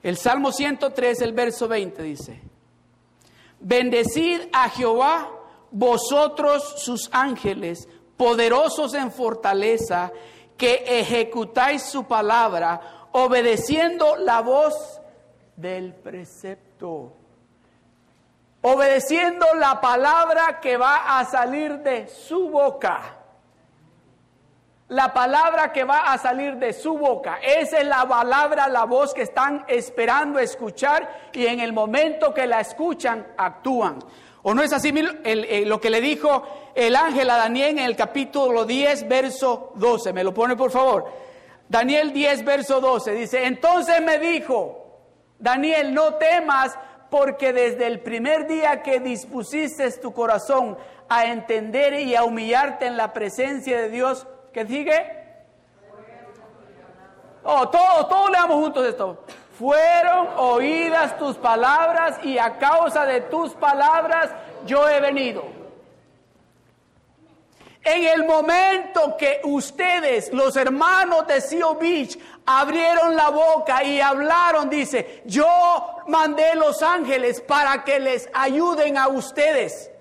El Salmo 103, el verso 20 dice, bendecid a Jehová vosotros sus ángeles, poderosos en fortaleza, que ejecutáis su palabra, obedeciendo la voz del precepto obedeciendo la palabra que va a salir de su boca. La palabra que va a salir de su boca. Esa es la palabra, la voz que están esperando escuchar y en el momento que la escuchan, actúan. ¿O no es así lo que le dijo el ángel a Daniel en el capítulo 10, verso 12? ¿Me lo pone por favor? Daniel 10, verso 12 dice, entonces me dijo, Daniel, no temas porque desde el primer día que dispusiste tu corazón a entender y a humillarte en la presencia de Dios, ¿qué sigue? Oh, todos, todos leamos juntos esto. Fueron oídas tus palabras y a causa de tus palabras yo he venido. En el momento que ustedes, los hermanos de Beach, abrieron la boca y hablaron, dice, yo mandé los ángeles para que les ayuden a ustedes.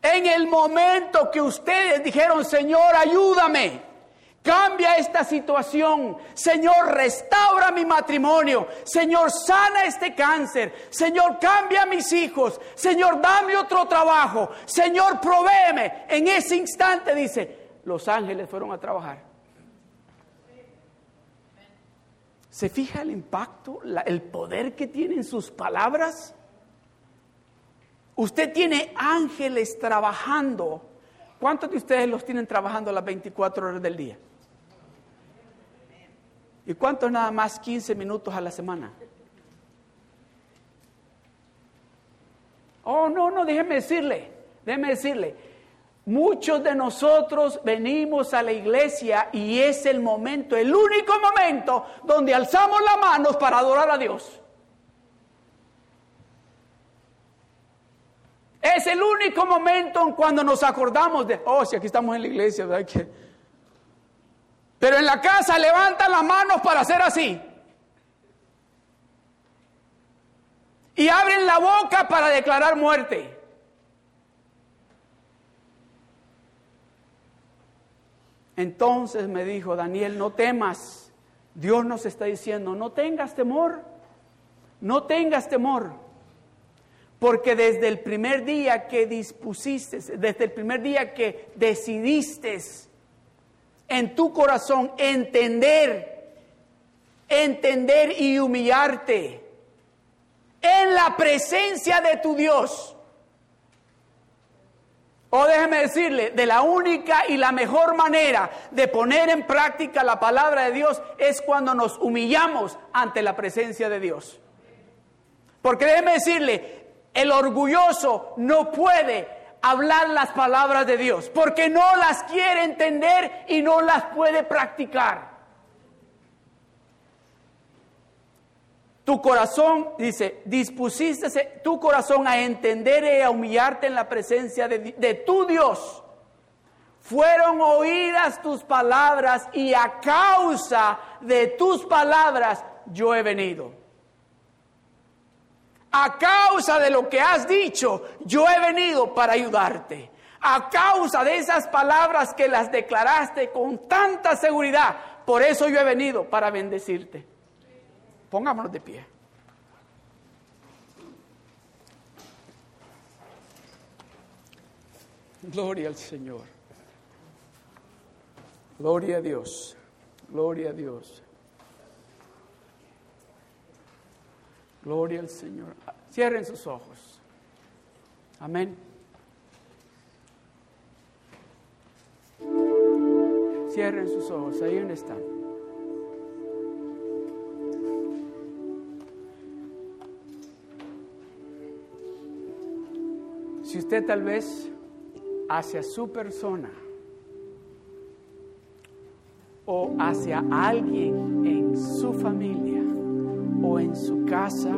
En el momento que ustedes dijeron, Señor, ayúdame, Cambia esta situación. Señor, restaura mi matrimonio. Señor, sana este cáncer. Señor, cambia a mis hijos. Señor, dame otro trabajo. Señor, provéeme. En ese instante dice, los ángeles fueron a trabajar. ¿Se fija el impacto, el poder que tienen sus palabras? Usted tiene ángeles trabajando. ¿Cuántos de ustedes los tienen trabajando las 24 horas del día? ¿Y cuánto nada más 15 minutos a la semana? Oh, no, no, déjeme decirle, déjeme decirle, muchos de nosotros venimos a la iglesia y es el momento, el único momento donde alzamos las manos para adorar a Dios. Es el único momento cuando nos acordamos de, oh, si aquí estamos en la iglesia, ¿verdad? Que pero en la casa levantan las manos para hacer así. la boca para declarar muerte. Entonces me dijo, Daniel, no temas. Dios nos está diciendo, no tengas temor, no tengas temor. Porque desde el primer día que dispusiste, desde el primer día que decidiste en tu corazón entender, entender y humillarte en la presencia de tu Dios, o déjeme decirle, de la única y la mejor manera de poner en práctica la palabra de Dios es cuando nos humillamos ante la presencia de Dios. Porque déjeme decirle, el orgulloso no puede hablar las palabras de Dios porque no las quiere entender y no las puede practicar. Tu corazón, dice, dispusiste tu corazón a entender y a humillarte en la presencia de, de tu Dios. Fueron oídas tus palabras y a causa de tus palabras yo he venido. A causa de lo que has dicho, yo he venido para ayudarte. A causa de esas palabras que las declaraste con tanta seguridad, por eso yo he venido para bendecirte. Pongámonos de pie. Gloria al Señor. Gloria a Dios. Gloria a Dios. Gloria al Señor. Cierren sus ojos. Amén. Cierren sus ojos. Ahí donde están. Si usted tal vez hacia su persona o hacia alguien en su familia en su casa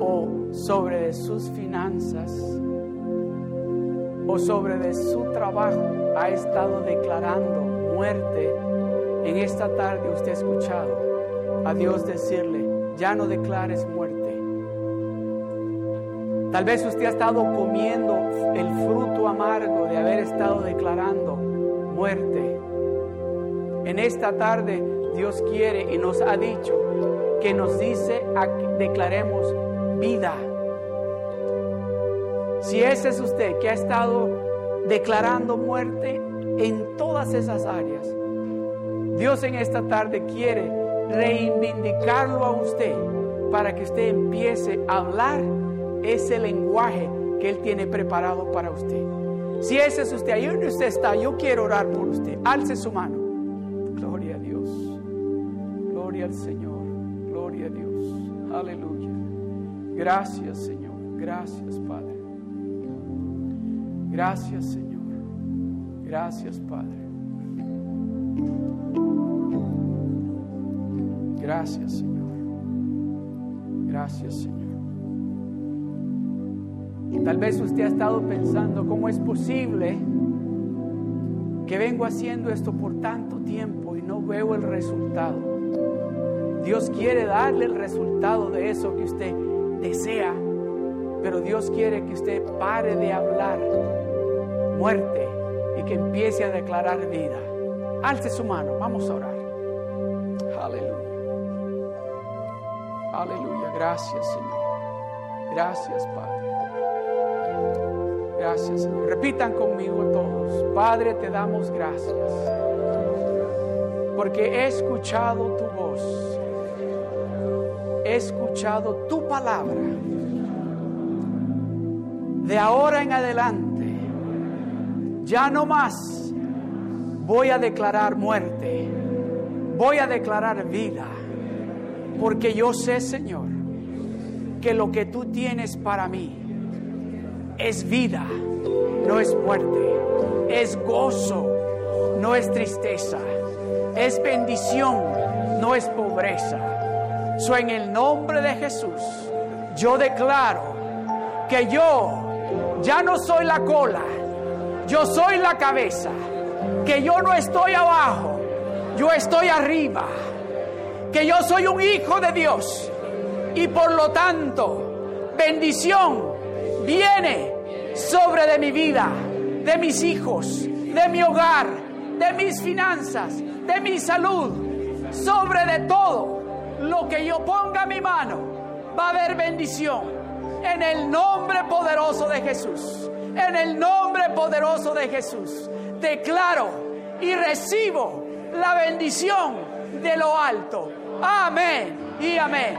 o sobre sus finanzas o sobre de su trabajo ha estado declarando muerte, en esta tarde usted ha escuchado a Dios decirle, ya no declares muerte Tal vez usted ha estado comiendo el fruto amargo de haber estado declarando muerte. En esta tarde Dios quiere y nos ha dicho que nos dice que declaremos vida. Si ese es usted que ha estado declarando muerte en todas esas áreas, Dios en esta tarde quiere reivindicarlo a usted para que usted empiece a hablar ese lenguaje que Él tiene preparado para usted. Si ese es usted, ahí donde usted está, yo quiero orar por usted. Alce su mano. Gloria a Dios. Gloria al Señor. Gloria a Dios. Aleluya. Gracias, Señor. Gracias, Padre. Gracias, Señor. Gracias, Padre. Gracias, Señor. Gracias, Señor. Tal vez usted ha estado pensando, ¿cómo es posible que vengo haciendo esto por tanto tiempo y no veo el resultado? Dios quiere darle el resultado de eso que usted desea, pero Dios quiere que usted pare de hablar muerte y que empiece a declarar vida. Alce su mano, vamos a orar. Aleluya. Aleluya, gracias Señor. Gracias Padre. Gracias, Señor. Repitan conmigo todos. Padre, te damos gracias. Porque he escuchado tu voz. He escuchado tu palabra. De ahora en adelante, ya no más voy a declarar muerte. Voy a declarar vida. Porque yo sé, Señor, que lo que tú tienes para mí es vida, no es muerte, es gozo, no es tristeza, es bendición, no es pobreza. En el nombre de Jesús, yo declaro que yo ya no soy la cola, yo soy la cabeza, que yo no estoy abajo, yo estoy arriba, que yo soy un hijo de Dios Y por lo tanto, bendición viene sobre de mi vida, de mis hijos, de mi hogar, de mis finanzas, de mi salud, sobre de todo lo que yo ponga mi mano, va a haber bendición. En el nombre poderoso de Jesús. En el nombre poderoso de Jesús. Declaro y recibo la bendición de lo alto. Amén y amén.